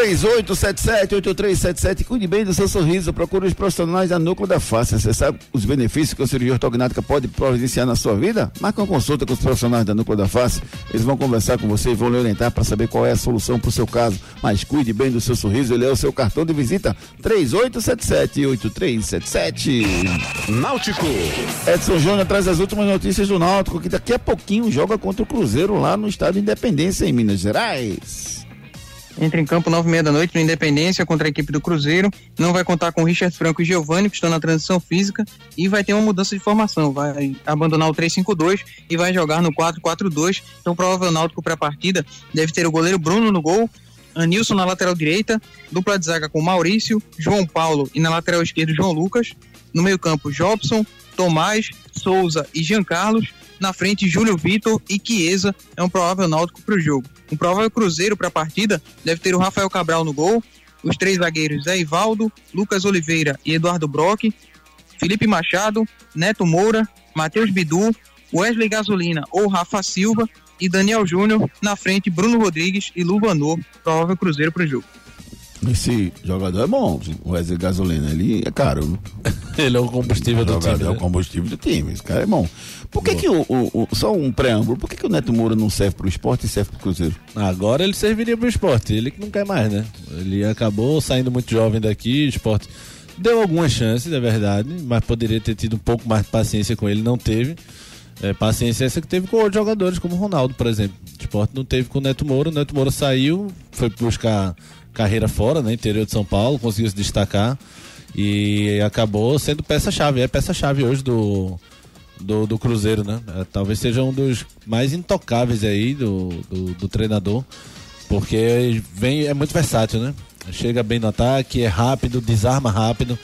S1: 3877-8377. Cuide bem do seu sorriso. Procure os profissionais da Núcleo da Face. Você sabe os benefícios que a cirurgia ortognática pode providenciar na sua vida? Marque uma consulta com os profissionais da Núcleo da Face. Eles vão conversar com você e vão lhe orientar para saber qual é a solução para o seu caso. Mas cuide bem do seu sorriso. Ele é o seu cartão de visita. 3877-8377.
S7: Náutico.
S1: Edson Júnior traz as últimas notícias do Náutico, que daqui a pouquinho joga contra o Cruzeiro lá no Estado de Independência, em Minas Gerais.
S9: Entra em campo nove e meia da noite no Independência contra a equipe do Cruzeiro. Não vai contar com Richard Franco e Giovanni, que estão na transição física, e vai ter uma mudança de formação. Vai abandonar o 3-5-2 e vai jogar no 4-4-2. Então, provável náutico para a partida deve ter o goleiro Bruno no gol, Anilson na lateral direita, dupla de zaga com Maurício, João Paulo e na lateral esquerda João Lucas. No meio-campo, Jobson, Tomás, Souza e Jean Carlos. Na frente, Júlio Vitor e Chiesa é um provável náutico para o jogo. Um provável cruzeiro para a partida deve ter o Rafael Cabral no gol, os três zagueiros Zé Ivaldo, Lucas Oliveira e Eduardo Brock, Felipe Machado, Neto Moura, Matheus Bidu, Wesley Gasolina ou Rafa Silva e Daniel Júnior. Na frente, Bruno Rodrigues e Luvanor, provável cruzeiro para o jogo.
S1: Esse jogador é bom, o Wesley Gasolina. Ele é caro. [laughs]
S3: Ele é o combustível do time.
S1: É o
S3: né?
S1: combustível do time. Esse cara é bom. Por que, que o, o- o- Só um preâmbulo. Por que, que o Neto Moura não serve pro esporte e serve pro Cruzeiro?
S3: Agora ele serviria pro esporte, ele que não quer mais, né? Ele acabou saindo muito jovem daqui, o esporte deu algumas chances, é verdade, mas poderia ter tido um pouco mais de paciência com ele, não teve. É, paciência essa que teve com outros jogadores, como o Ronaldo, por exemplo. O esporte não teve com o Neto Moura, o Neto Moura saiu, foi buscar carreira fora, né? Interior de São Paulo, conseguiu se destacar e acabou sendo peça-chave, é peça-chave hoje do, do, do Cruzeiro, né? É, talvez seja um dos mais intocáveis aí do, do, do treinador, porque vem, é muito versátil, né? Chega bem no ataque, é rápido, desarma rápido,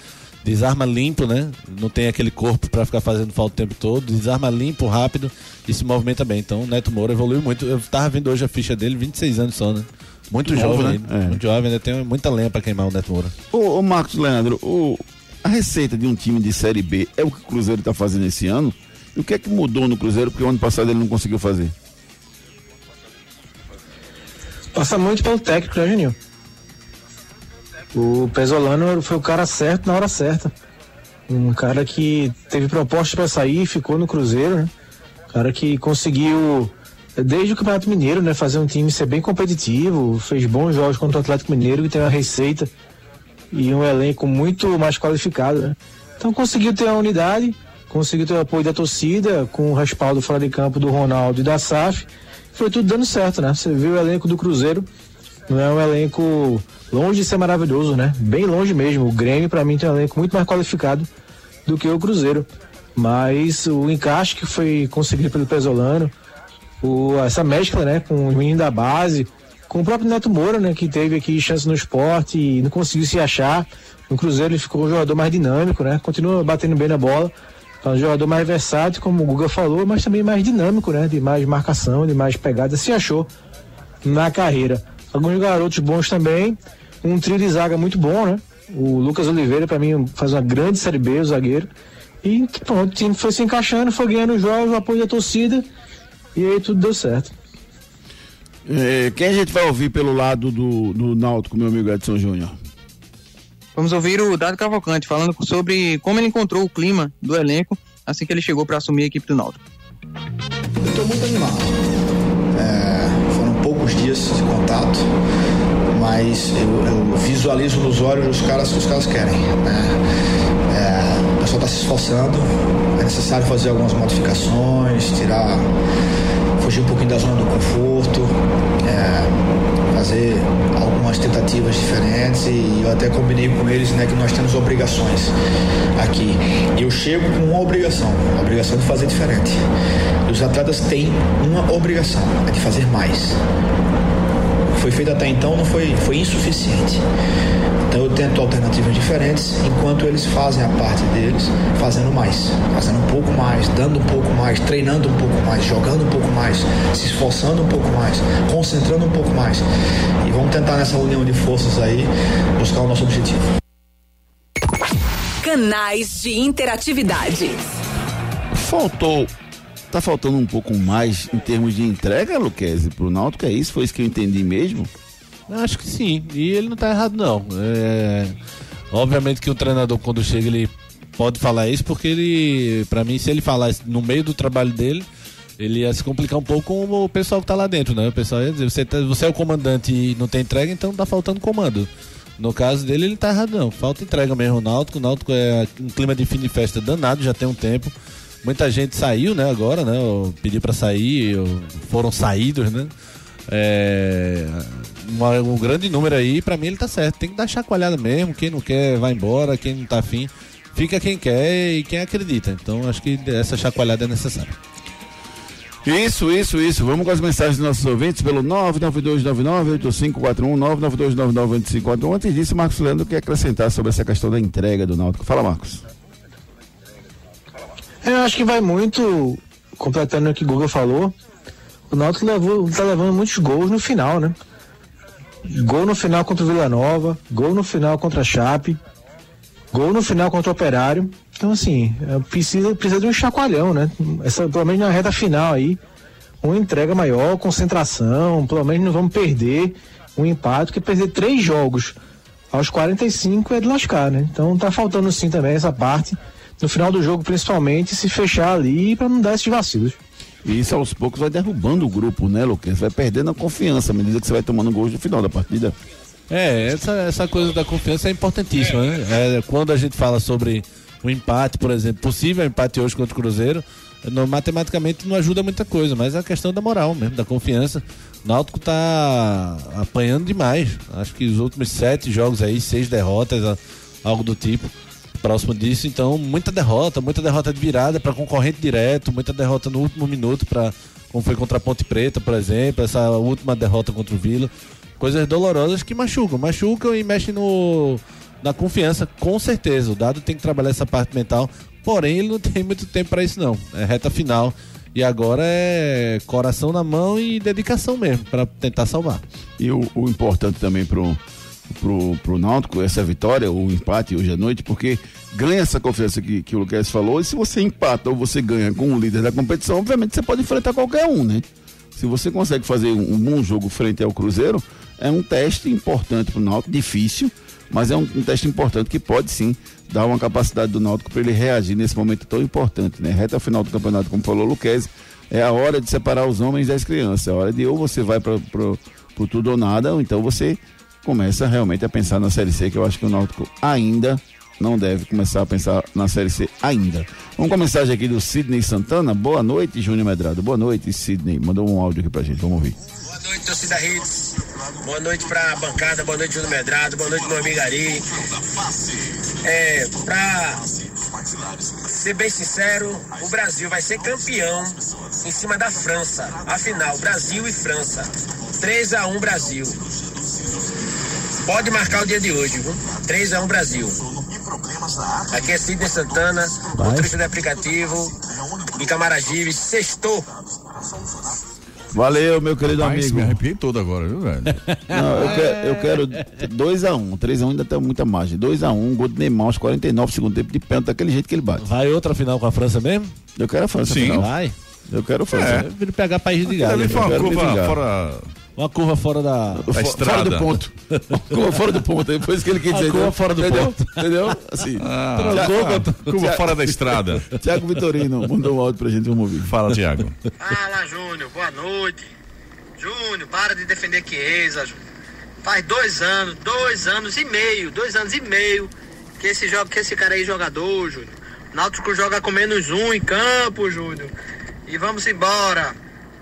S3: desarma limpo, né? Não tem aquele corpo para ficar fazendo falta o tempo todo, desarma limpo, rápido e se movimenta bem. Então Neto Moura evoluiu muito. Eu tava vendo hoje a ficha dele, 26 anos só, né? Muito jovem,
S1: né? É.
S3: muito jovem, ainda tem muita lenha para queimar o Neto Moura.
S1: Ô, ô Marcos Leandro, o- a receita de um time de Série B é o que o Cruzeiro está fazendo esse ano? E o que é que mudou no Cruzeiro? Porque o ano passado ele não conseguiu fazer.
S4: Passa muito pelo técnico, né, Juninho? O Pesolano foi o cara certo na hora certa. Um cara que teve proposta para sair e ficou no Cruzeiro, né? Um cara que conseguiu, desde o Campeonato Mineiro, né, fazer um time ser bem competitivo, fez bons jogos contra o Atlético Mineiro, que tem uma receita e um elenco muito mais qualificado, né? Então conseguiu ter a unidade, conseguiu ter o apoio da torcida, com o respaldo fora de campo do Ronaldo e da SAF. Foi tudo dando certo, né? Você viu o elenco do Cruzeiro, não é um elenco longe de ser maravilhoso, né? Bem longe mesmo. O Grêmio, para mim, tem um elenco muito mais qualificado do que o Cruzeiro. Mas o encaixe que foi conseguido pelo Pesolano, o, essa mescla, né, com os meninos da base, com o próprio Neto Moura, né, que teve aqui chance no esporte e não conseguiu se achar. No Cruzeiro ele ficou um jogador mais dinâmico, né? Continua batendo bem na bola. É um jogador mais versátil, como o Guga falou, mas também mais dinâmico, né? De mais marcação, de mais pegada, se achou na carreira. Alguns garotos bons também, um trio de zaga muito bom, né? O Lucas Oliveira, para mim, faz uma grande Série B, o zagueiro. E pronto, o time foi se encaixando, foi ganhando jogos, o apoio da torcida, e aí tudo deu certo.
S1: É, quem a gente vai ouvir pelo lado do, do Náutico, meu amigo Edson Júnior?
S9: Vamos ouvir o Dado Cavalcante falando sobre como ele encontrou o clima do elenco assim que ele chegou para assumir a equipe do Náutico.
S14: Eu estou muito animado. É, foram poucos dias de contato, mas eu, eu visualizo nos olhos os caras que os caras querem. né? Pessoal está se esforçando, é necessário fazer algumas modificações, tirar, fugir um pouquinho da zona do conforto. É, fazer algumas tentativas diferentes e eu até combinei com eles né, que nós temos obrigações aqui. Eu chego com uma obrigação, a obrigação de fazer diferente. E os atletas têm uma obrigação, é de fazer mais. O que foi feito até então não foi, foi insuficiente. Então eu tento alternativas diferentes, enquanto eles fazem a parte deles, fazendo mais, fazendo um pouco mais, dando um pouco mais, treinando um pouco mais, jogando um pouco mais, se esforçando um pouco mais, concentrando um pouco mais. E vamos tentar nessa união de forças aí buscar o nosso objetivo.
S8: Canais de interatividade.
S1: Faltou. Tá faltando um pouco mais em termos de entrega, Luquezzi, pro Náutico, é isso? Foi isso que eu entendi mesmo?
S3: Acho que sim. E ele não tá errado, não. É... Obviamente que o treinador, quando chega, ele pode falar isso, porque ele, para mim, se ele falar no meio do trabalho dele, ele ia se complicar um pouco com o pessoal que tá lá dentro, né? O pessoal ia dizer, você, tá- você é o comandante e não tem entrega, então tá faltando comando. No caso dele, ele tá errado, não. Falta entrega mesmo o Náutico. O Náutico é um clima de fim de festa danado, já tem um tempo. Muita gente saiu, né, agora, né? Eu pedi pra sair, foram saídos, né? É, uma- um grande número aí, pra mim ele tá certo. Tem que dar chacoalhada mesmo. Quem não quer, vai embora. Quem não tá afim, fica quem quer e quem acredita. Então acho que essa chacoalhada é necessária.
S1: Isso, isso, isso. Vamos com as mensagens dos nossos ouvintes pelo 992998541, 992998541. Antes disso, Marcos Leandro quer acrescentar sobre essa questão da entrega do Náutico. Fala, Marcos.
S4: Eu acho que vai muito, completando o que o Guga falou, o Náutico levou, tá levando muitos gols no final, né? Gol no final contra o Vila Nova, gol no final contra a Chape, gol no final contra o Operário. Então, assim, é, precisa, precisa de um chacoalhão, né? Essa, pelo menos na reta final aí, uma entrega maior, concentração, pelo menos não vamos perder um empate, porque perder três jogos aos 45 é de lascar, né? Então tá faltando sim também essa parte, no final do jogo principalmente, se fechar ali para não dar esses vacilos.
S1: E isso aos poucos vai derrubando o grupo, né, Lucas? Vai perdendo a confiança à medida que você vai tomando gols no final da partida.
S3: É, essa, essa coisa da confiança é importantíssima, né? É, quando a gente fala sobre o empate, por exemplo, possível empate hoje contra o Cruzeiro, no- matematicamente não ajuda muita coisa, mas é a questão da moral mesmo, da confiança. O Náutico tá apanhando demais. Acho que os últimos sete jogos aí, seis derrotas, algo do tipo. Próximo disso, então, muita derrota, muita derrota de virada para concorrente direto, muita derrota no último minuto, para como foi contra a Ponte Preta, por exemplo, essa última derrota contra o Vila. Coisas dolorosas que machucam, machucam e mexem no, na confiança, com certeza. O Dado tem que trabalhar essa parte mental, porém ele não [laughs] tem muito tempo para isso não. É reta final e agora é coração na mão e dedicação mesmo para tentar salvar.
S1: E o, o importante também pro, pro, pro Náutico, essa vitória, o empate hoje à noite, porque ganha essa confiança que, que o Lucas falou, e se você empata ou você ganha com o líder da competição, obviamente você pode enfrentar qualquer um, né? Se você consegue fazer um, um bom jogo frente ao Cruzeiro, é um teste importante pro Náutico, difícil, mas é um, um teste importante que pode sim dar uma capacidade do Náutico para ele reagir nesse momento tão importante, né? Reta final do campeonato, como falou o Luquez, é a hora de separar os homens das crianças, é a hora de ou você vai para pro tudo ou nada, ou então você começa realmente a pensar na Série C, que eu acho que o Náutico ainda não deve começar a pensar na Série C ainda. Vamos com a mensagem aqui do Sidney Santana. Boa noite, Júnior Medrado. Boa noite, Sidney. Mandou um áudio aqui pra gente, vamos ouvir.
S15: Boa noite, torcida Hits. Boa noite pra bancada, boa noite, Júnior Medrado, boa noite, meu amigo Ari. É, pra ser bem sincero, o Brasil vai ser campeão em cima da França. Afinal, Brasil e França. 3 a 1 Brasil. Pode marcar o dia de hoje, viu? 3 a 1 Brasil. Aqui é Sidney Santana, motorista de aplicativo de Camaragibe, sextou.
S1: Valeu, meu querido
S2: Rapaz,
S1: amigo.
S2: me arrepiei todo agora, viu, velho?
S1: Não, eu, quero, eu quero 2x1. 3x1 ainda tem muita margem. 2x1, gol de Neymar aos 49 segundo tempo de pênalti, daquele jeito que ele bate.
S3: Vai outra final com a França mesmo?
S1: Eu quero a França
S3: Sim.
S1: final.
S3: Vai.
S1: Eu quero a França.
S3: É, eu prefiro pegar país de galho.
S2: Deve foi uma
S3: quero
S2: curva fora.
S3: Uma curva fora da,
S2: estrada.
S1: Fora do ponto. curva fora do ponto. Depois que ele quis
S3: A
S1: dizer.
S3: curva
S1: entendeu?
S3: fora do
S1: entendeu?
S3: ponto.
S1: Entendeu? Assim.
S2: Ah,
S1: Tiago-
S2: curva fora da estrada. [laughs]
S1: Tiago Vitorino mandou um áudio pra gente, vamos ouvir.
S2: Fala, Tiago.
S6: Fala, Júnior, boa noite. Júnior, para de defender Chiesa, Júnior. Faz dois anos, dois anos e meio, dois anos e meio que esse, joga, que esse cara aí é jogador, Júnior. Náutico joga com menos um em campo, Júnior. E vamos embora.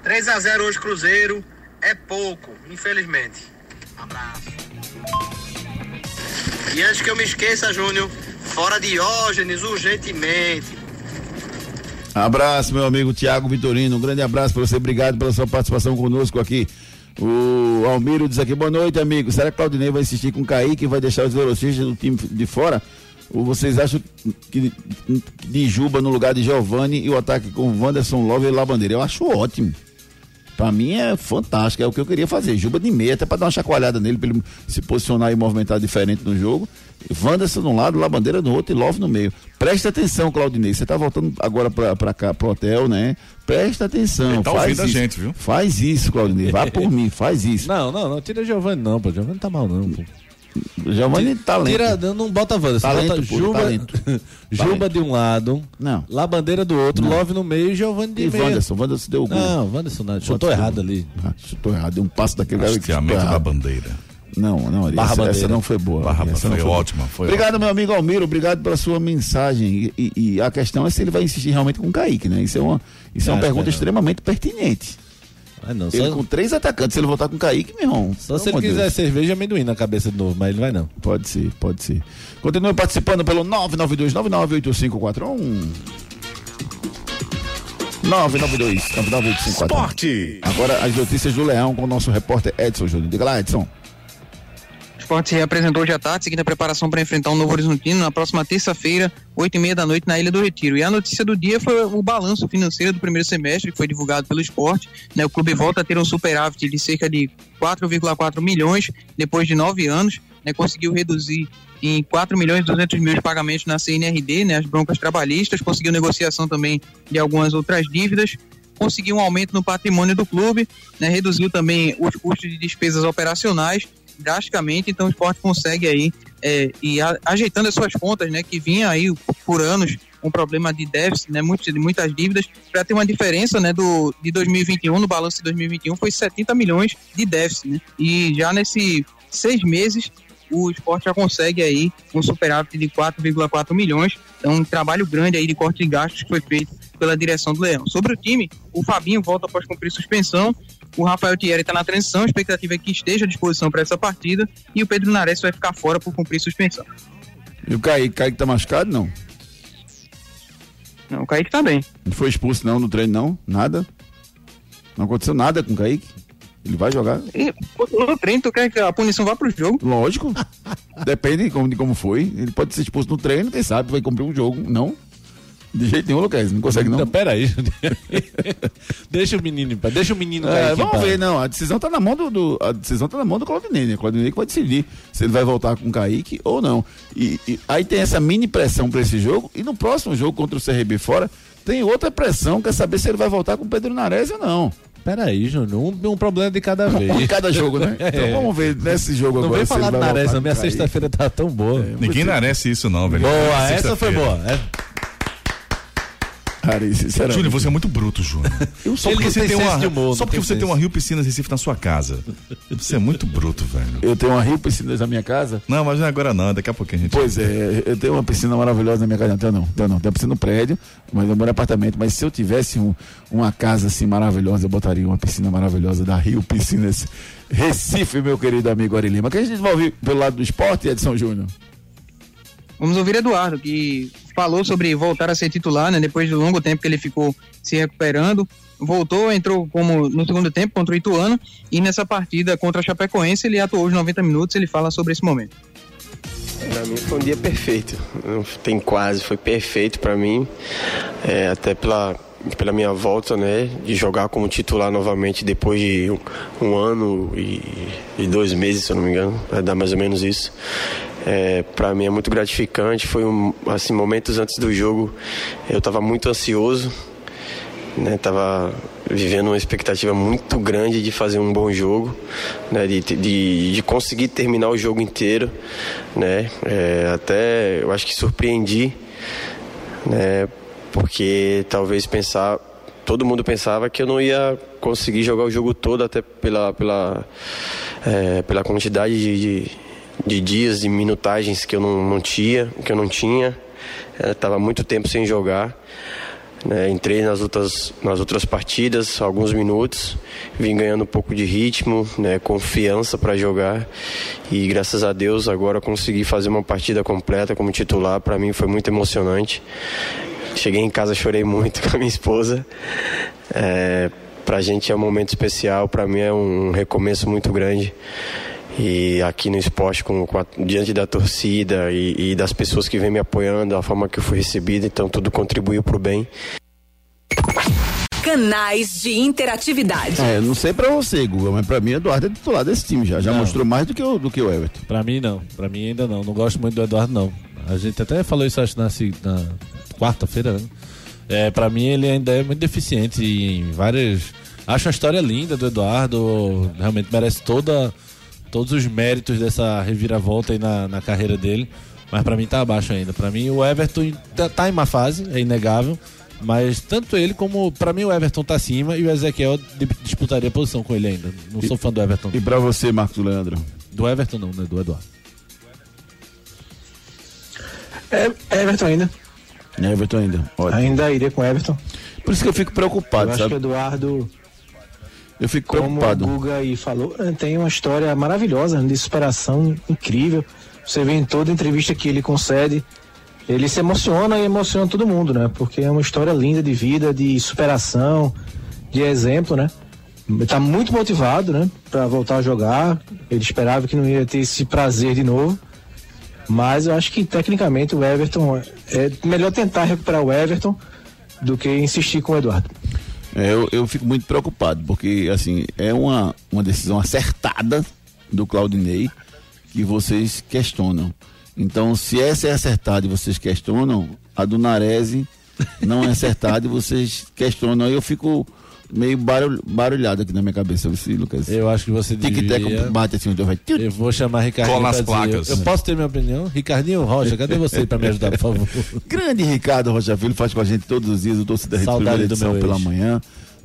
S6: 3 a 0 hoje, Cruzeiro. É pouco, infelizmente.
S11: E antes que eu me esqueça, Júnior, fora Diógenes, urgentemente.
S1: Abraço, meu amigo Tiago Vitorino. Um grande abraço para você. Obrigado pela sua participação conosco aqui. O Almiro diz aqui, boa noite, amigo. Será que Claudinei vai insistir com o Kaique e vai deixar os velocistas do time de fora? Ou vocês acham que de Juba no lugar de Giovanni e o ataque com Wanderson Love e Labandeira? Eu acho ótimo. Pra mim é fantástico, é o que eu queria fazer. Juba de meia, até pra dar uma chacoalhada nele, pra ele se posicionar e movimentar diferente no jogo. Wanderson de um lado, Labandeira do outro e Love no meio. Presta atenção, Claudinei. Você tá voltando agora pra, pra cá, pro hotel, né? Presta atenção.
S2: Ele tá
S1: faz
S2: ouvindo a
S1: isso.
S2: gente, viu?
S1: Faz isso, Claudinei. Vai por [laughs] mim, faz isso.
S3: Não, não, não tira Giovanni não, pô. Giovanni tá mal não, pô.
S1: Giovanni talento.
S3: Tira, não bota Wanda,
S1: Talento,
S3: bota Juba,
S1: talento. [laughs]
S3: Juba de um lado,
S1: Não.
S3: Labandeira do outro,
S1: Não.
S3: Love no meio e Giovanni de
S1: E
S3: meio.
S1: Wanderson, Wanderson deu o gol.
S3: Não, Wanderson não, chutou errado ali.
S1: Ah, chutou errado, deu um passo daquele que chutou
S2: Hasteamento da bandeira.
S1: Não, não,
S2: Barra
S1: essa,
S2: bandeira.
S1: essa não foi boa.
S2: Barra
S1: Essa
S2: foi
S1: não
S2: ótima, foi
S1: obrigado, meu amigo Almiro, obrigado pela sua mensagem. E, e- e a questão é se ele vai insistir realmente com o Kaique, né? Isso é uma, isso é uma
S3: que
S1: pergunta extremamente pertinente.
S3: Ah, não,
S1: Ele
S3: só,
S1: com três atacantes, se ele voltar com o Kaique, meu irmão.
S3: só se ele
S1: amor de
S3: quiser
S1: Deus.
S3: cerveja e amendoim na cabeça de novo, mas ele vai não.
S1: Pode ser, pode ser. Continue participando pelo 992998541. 992 99541.
S7: Esporte.
S1: Agora as notícias do Leão com o nosso repórter Edson Júnior. Diga lá, Edson.
S9: Esporte se reapresentou hoje à tarde, seguindo a preparação para enfrentar o Novo Horizontino na próxima terça-feira, oito e meia da noite, na Ilha do Retiro. E a notícia do dia foi o balanço financeiro do primeiro semestre, que foi divulgado pelo esporte. Né, o clube volta a ter um superávit de cerca de 4,4 milhões depois de nove anos. Né, conseguiu reduzir em 4 milhões e 200 mil de pagamentos na CNRD, né, as broncas trabalhistas, conseguiu negociação também de algumas outras dívidas conseguiu um aumento no patrimônio do clube, né, reduziu também os custos de despesas operacionais drasticamente, então o esporte consegue aí é, ir a- ajeitando as suas contas, né, que vinha aí por anos um problema de déficit, né, muitas, muitas dívidas, para ter uma diferença, né, do de 2021 no balanço de 2021 foi 70 milhões de déficit, né, e já nesse seis meses o esporte já consegue aí um superávit de 4,4 milhões. Então, um trabalho grande aí de corte de gastos que foi feito pela direção do Leão. Sobre o time, o Fabinho volta após cumprir suspensão. O Rafael Thierry está na transição, a expectativa é que esteja à disposição para essa partida. E o Pedro Nares vai ficar fora por cumprir suspensão.
S1: E o Kaique, Kaique tá machucado? Não.
S9: Não, o Kaique tá bem.
S1: Não foi expulso não no treino, não? Nada? Não aconteceu nada com o Kaique? Ele vai jogar?
S9: E no treino, tu quer que a punição vá pro jogo?
S1: Lógico. Depende de como, de como foi. Ele pode ser expulso no treino, quem sabe vai cumprir um jogo. Não? De jeito nenhum, Lucas. Não consegue, não?
S3: Não, peraí. [laughs] deixa o menino deixa o menino
S1: É,
S3: cair em
S1: vamos ver, não. A decisão tá na mão do, do- a decisão tá na mão do Claudinei, né? Claudinei que vai decidir se ele vai voltar com o Kaique ou não. E, e aí tem essa mini pressão pra esse jogo e no próximo jogo contra o CRB fora tem outra pressão, quer saber se ele vai voltar com o Pedro Nares ou não.
S3: Peraí, Júnior, um, um problema de cada [laughs] vez.
S1: Um de cada jogo, né? [laughs] Então
S3: É.
S1: vamos ver nesse jogo
S3: Não
S1: agora.
S3: vem
S1: se ele
S3: falar de Nares, não. Minha sexta-feira tá tão boa.
S2: Ninguém merece isso, não, velho.
S3: Boa, essa foi boa. É.
S1: Cara, sinceramente.
S2: Júnior, você é muito bruto, Júnior. [laughs] Só
S3: Ele
S2: porque você
S3: tem
S2: uma,
S3: de humor,
S2: só porque
S3: tem
S2: você tem uma Rio Piscinas Recife na sua casa. Você é muito bruto, velho.
S1: Eu tenho uma Rio Piscinas na minha casa.
S2: Não, mas não é agora não, daqui a pouquinho a gente.
S1: Pois é, eu tenho uma piscina maravilhosa na minha casa. Não, tenho não, tenho não. Tenho uma piscina no prédio, mas eu moro em apartamento. Mas se eu tivesse um- uma casa assim maravilhosa, eu botaria uma piscina maravilhosa da Rio Piscinas Recife, meu querido amigo Ari Lima. Que a gente vai ouvir pelo lado do esporte, Edson Júnior.
S9: Vamos ouvir Eduardo, que falou sobre voltar a ser titular, né? Depois do longo tempo que ele ficou se recuperando. Voltou, entrou como no segundo tempo contra o Ituano. E nessa partida contra a Chapecoense, ele atuou os 90 minutos. Ele fala sobre esse momento.
S16: Pra mim foi um dia perfeito. Tem quase, foi perfeito pra mim. É, até pela, pela minha volta, né? De jogar como titular novamente depois de um, um ano e, e dois meses, se eu não me engano. Vai dar mais ou menos isso. É, para mim é muito gratificante. Foi um, assim, momentos antes do jogo eu estava muito ansioso né, tava vivendo uma expectativa muito grande de fazer um bom jogo, né, de, de, de conseguir terminar o jogo inteiro, né, é, até eu acho que surpreendi, né, porque talvez pensar, todo mundo pensava que eu não ia conseguir jogar o jogo todo até pela pela é, pela quantidade de, de, dias e minutagens que eu não, não tinha, que eu não tinha, estava muito tempo sem jogar né? Entrei nas outras, nas outras partidas, alguns minutos, vim ganhando um pouco de ritmo, né? confiança para jogar e graças a Deus agora consegui fazer uma partida completa como titular. Para mim foi muito emocionante. Cheguei em casa, chorei muito [laughs] com a minha esposa. É, para a gente é um momento especial, para mim é um recomeço muito grande. E aqui no esporte, com, com a, diante da torcida e, e das pessoas que vêm me apoiando, a forma que eu fui recebido, então tudo contribuiu para o bem.
S8: Canais de interatividade.
S1: É, não sei pra você, Guga, mas pra mim Eduardo é titular desse time já. Já
S3: Não.
S1: mostrou mais do que o, do que o Everton.
S3: Pra mim não, pra mim ainda não. Não gosto muito do Eduardo, não. A gente até falou isso acho na, na quarta-feira, né? É, pra mim ele ainda é muito deficiente em várias. Acho a história linda do Eduardo, realmente merece toda, todos os méritos dessa reviravolta aí na, na carreira dele. Mas pra mim tá abaixo ainda. Pra mim o Everton tá, tá em uma fase, é inegável. Mas tanto ele como. Pra mim o Everton tá acima e o Ezequiel di- disputaria posição com ele ainda. Não sou fã do Everton.
S1: E pra você, Marcos Leandro?
S3: Do Everton não, né? Do Eduardo.
S4: É, Everton ainda.
S1: Everton ainda. Ótimo.
S4: Ainda iria com Everton.
S1: Por isso que eu fico preocupado,
S4: Eu acho
S1: sabe?
S4: que o Eduardo,
S1: Eu fico
S4: como
S1: preocupado.
S4: o Guga aí falou, eh, tem uma história maravilhosa de superação incrível. Você vê em toda entrevista que ele concede, ele se emociona e emociona todo mundo, né? Porque é uma história linda de vida, de superação, de exemplo, né? Ele tá muito motivado, né? Pra voltar a jogar. Ele esperava que não ia ter esse prazer de novo. Mas eu acho que tecnicamente o Everton é melhor tentar recuperar o Everton do que insistir com o Eduardo.
S1: É, eu, eu fico muito preocupado, porque assim, é uma, uma decisão acertada do Claudinei que vocês questionam. Então, se essa é acertada e vocês questionam, a do Narese não é acertada e vocês questionam. Aí eu fico meio barulh, barulhado aqui na minha cabeça, viu, Lucas?
S3: Eu acho que você
S1: Tic-tac
S3: devia...
S1: bate assim, vai.
S3: Eu vou chamar Ricardinho
S1: Cola as placas.
S3: Eu, eu posso ter minha opinião? Ricardinho Rocha, cadê você pra me ajudar, por favor? [laughs]
S1: Grande Ricardo Rocha Filho faz com a gente todos os dias o Torcida Rede
S3: Saudade
S1: primeira
S3: do
S1: edição
S3: meu
S1: pela
S3: ex.
S1: manhã.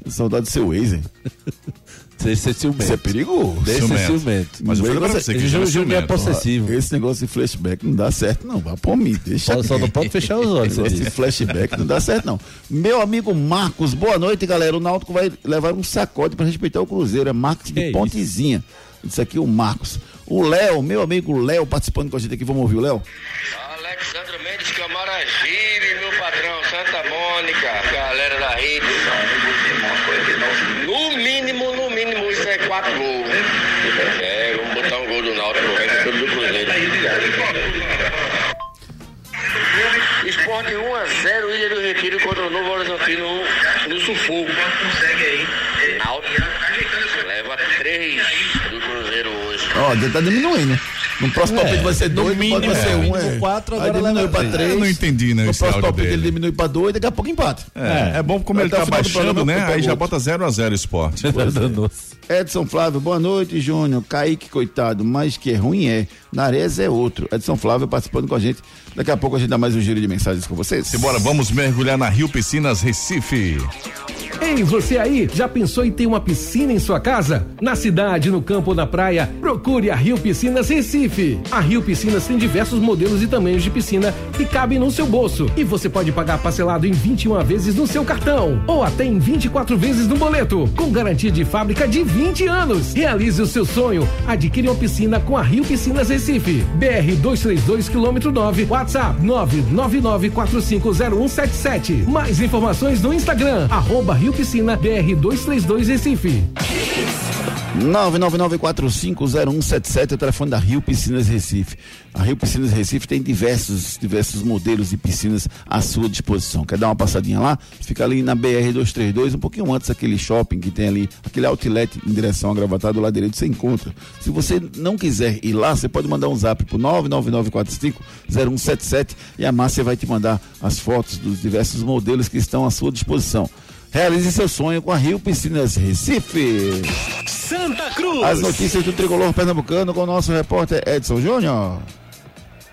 S1: Saudade do seu ex, hein? [laughs]
S3: Esse é ciumento.
S1: Isso é perigoso.
S3: Esse é Ciumento. ciumento.
S1: Mas eu falei pra você que já é
S3: é possessivo.
S1: Esse negócio de flashback não dá certo, não. Vá por mim, deixa
S3: Só- só não pode fechar os olhos,
S1: Esse flashback não dá certo, não. Meu amigo Marcos, boa noite, galera. O Náutico vai levar um sacode pra respeitar o Cruzeiro. É Marcos de
S3: isso?
S1: Pontezinha. Isso aqui é o Marcos. O Léo, meu amigo Léo, participando com a gente aqui. Vamos ouvir o Léo?
S12: Alexandre Mendes Camaragibe, meu patrão, Santa Mônica, quatro gols. É, vamos botar um gol do Náutico, o resto é tudo do Cruzeiro. Esporte 1 a 0 Ilha do Retiro contra o Novo Horizontino no sufoco. Náutico leva 3 do Cruzeiro hoje.
S1: Ó, já tá diminuindo. No próximo
S2: É,
S1: palpite vai ser
S2: no
S1: dois,
S2: mínimo,
S1: vai ser
S2: é.
S1: um. É.
S3: quatro,
S1: Aí
S3: agora
S1: diminuiu
S3: leva
S1: pra
S3: três.
S1: três.
S2: Eu não entendi, né,
S1: No próximo
S2: áudio
S1: palpite ele
S2: dele.
S1: diminui pra dois, daqui a pouco empate.
S2: É, é bom como ele tá baixando, né?
S1: pego
S2: Aí já bota 0 a 0 esporte.
S1: Edson Flávio, boa noite, Júnior. Kaique, coitado, mas que é ruim é. Nares é outro. Edson Flávio participando com a gente. Daqui a pouco a gente dá mais um giro de mensagens com vocês.
S2: Simbora, vamos mergulhar na Rio Piscinas Recife.
S13: Ei, você aí, já pensou em ter uma piscina em sua casa? Na cidade, no campo ou na praia, procure a Rio Piscinas Recife. A Rio Piscinas tem diversos modelos e tamanhos de piscina que cabem no seu bolso. E você pode pagar parcelado em 21 vezes no seu cartão ou até em 24 vezes no boleto, com garantia de fábrica de 20 anos. Realize o seu sonho. Adquire uma piscina com a Rio Piscinas Recife. BR 232 quilômetro 9, WhatsApp 999450177. Mais informações no Instagram, arroba Rio Piscina BR 232 Recife.
S1: 999450177 é o telefone da Rio Piscinas Recife. A Rio Piscinas Recife tem diversos, diversos modelos de piscinas à sua disposição. Quer dar uma passadinha lá? Fica ali na BR 232, um pouquinho antes daquele shopping que tem ali, aquele outlet em direção a Gravatar do lado direito, você encontra. Se você não quiser ir lá, você pode mandar um zap pro 999450177 e a Márcia vai te mandar as fotos dos diversos modelos que estão à sua disposição. Realize seu sonho com a Rio Piscinas Recife.
S7: Santa Cruz.
S1: As notícias do tricolor pernambucano com o nosso repórter Edson Júnior.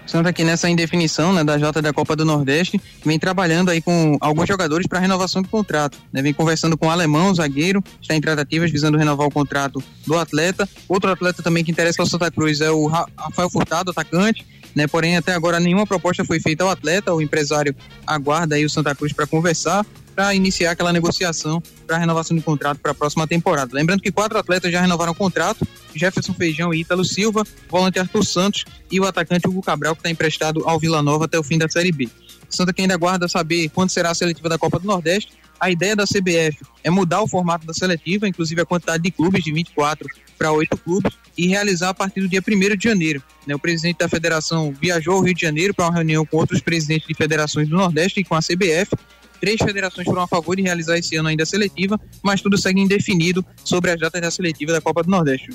S9: Santos aqui nessa indefinição né, da Jota da Copa do Nordeste, vem trabalhando aí com alguns jogadores para renovação do contrato. né, vem conversando com o alemão, zagueiro, está em tratativas visando renovar o contrato do atleta. Outro atleta também que interessa ao Santa Cruz é o Ra- Rafael Furtado, atacante. Né? Porém, até agora nenhuma proposta foi feita ao atleta, o empresário aguarda aí o Santa Cruz para conversar, para iniciar aquela negociação para renovação de contrato para a próxima temporada. Lembrando que quatro atletas já renovaram o contrato: Jefferson Feijão e Ítalo Silva, volante Arthur Santos e o atacante Hugo Cabral, que está emprestado ao Vila Nova até o fim da Série B. Santa que ainda aguarda saber quando será a seletiva da Copa do Nordeste. A ideia da CBF é mudar o formato da seletiva, inclusive a quantidade de clubes de 24 para 8 clubes, e realizar a partir do dia 1 de janeiro. Né? O presidente da federação viajou ao Rio de Janeiro para uma reunião com outros presidentes de federações do Nordeste e com a CBF. Três federações foram a favor de realizar esse ano ainda a seletiva, mas tudo segue indefinido sobre as datas da seletiva da Copa do Nordeste.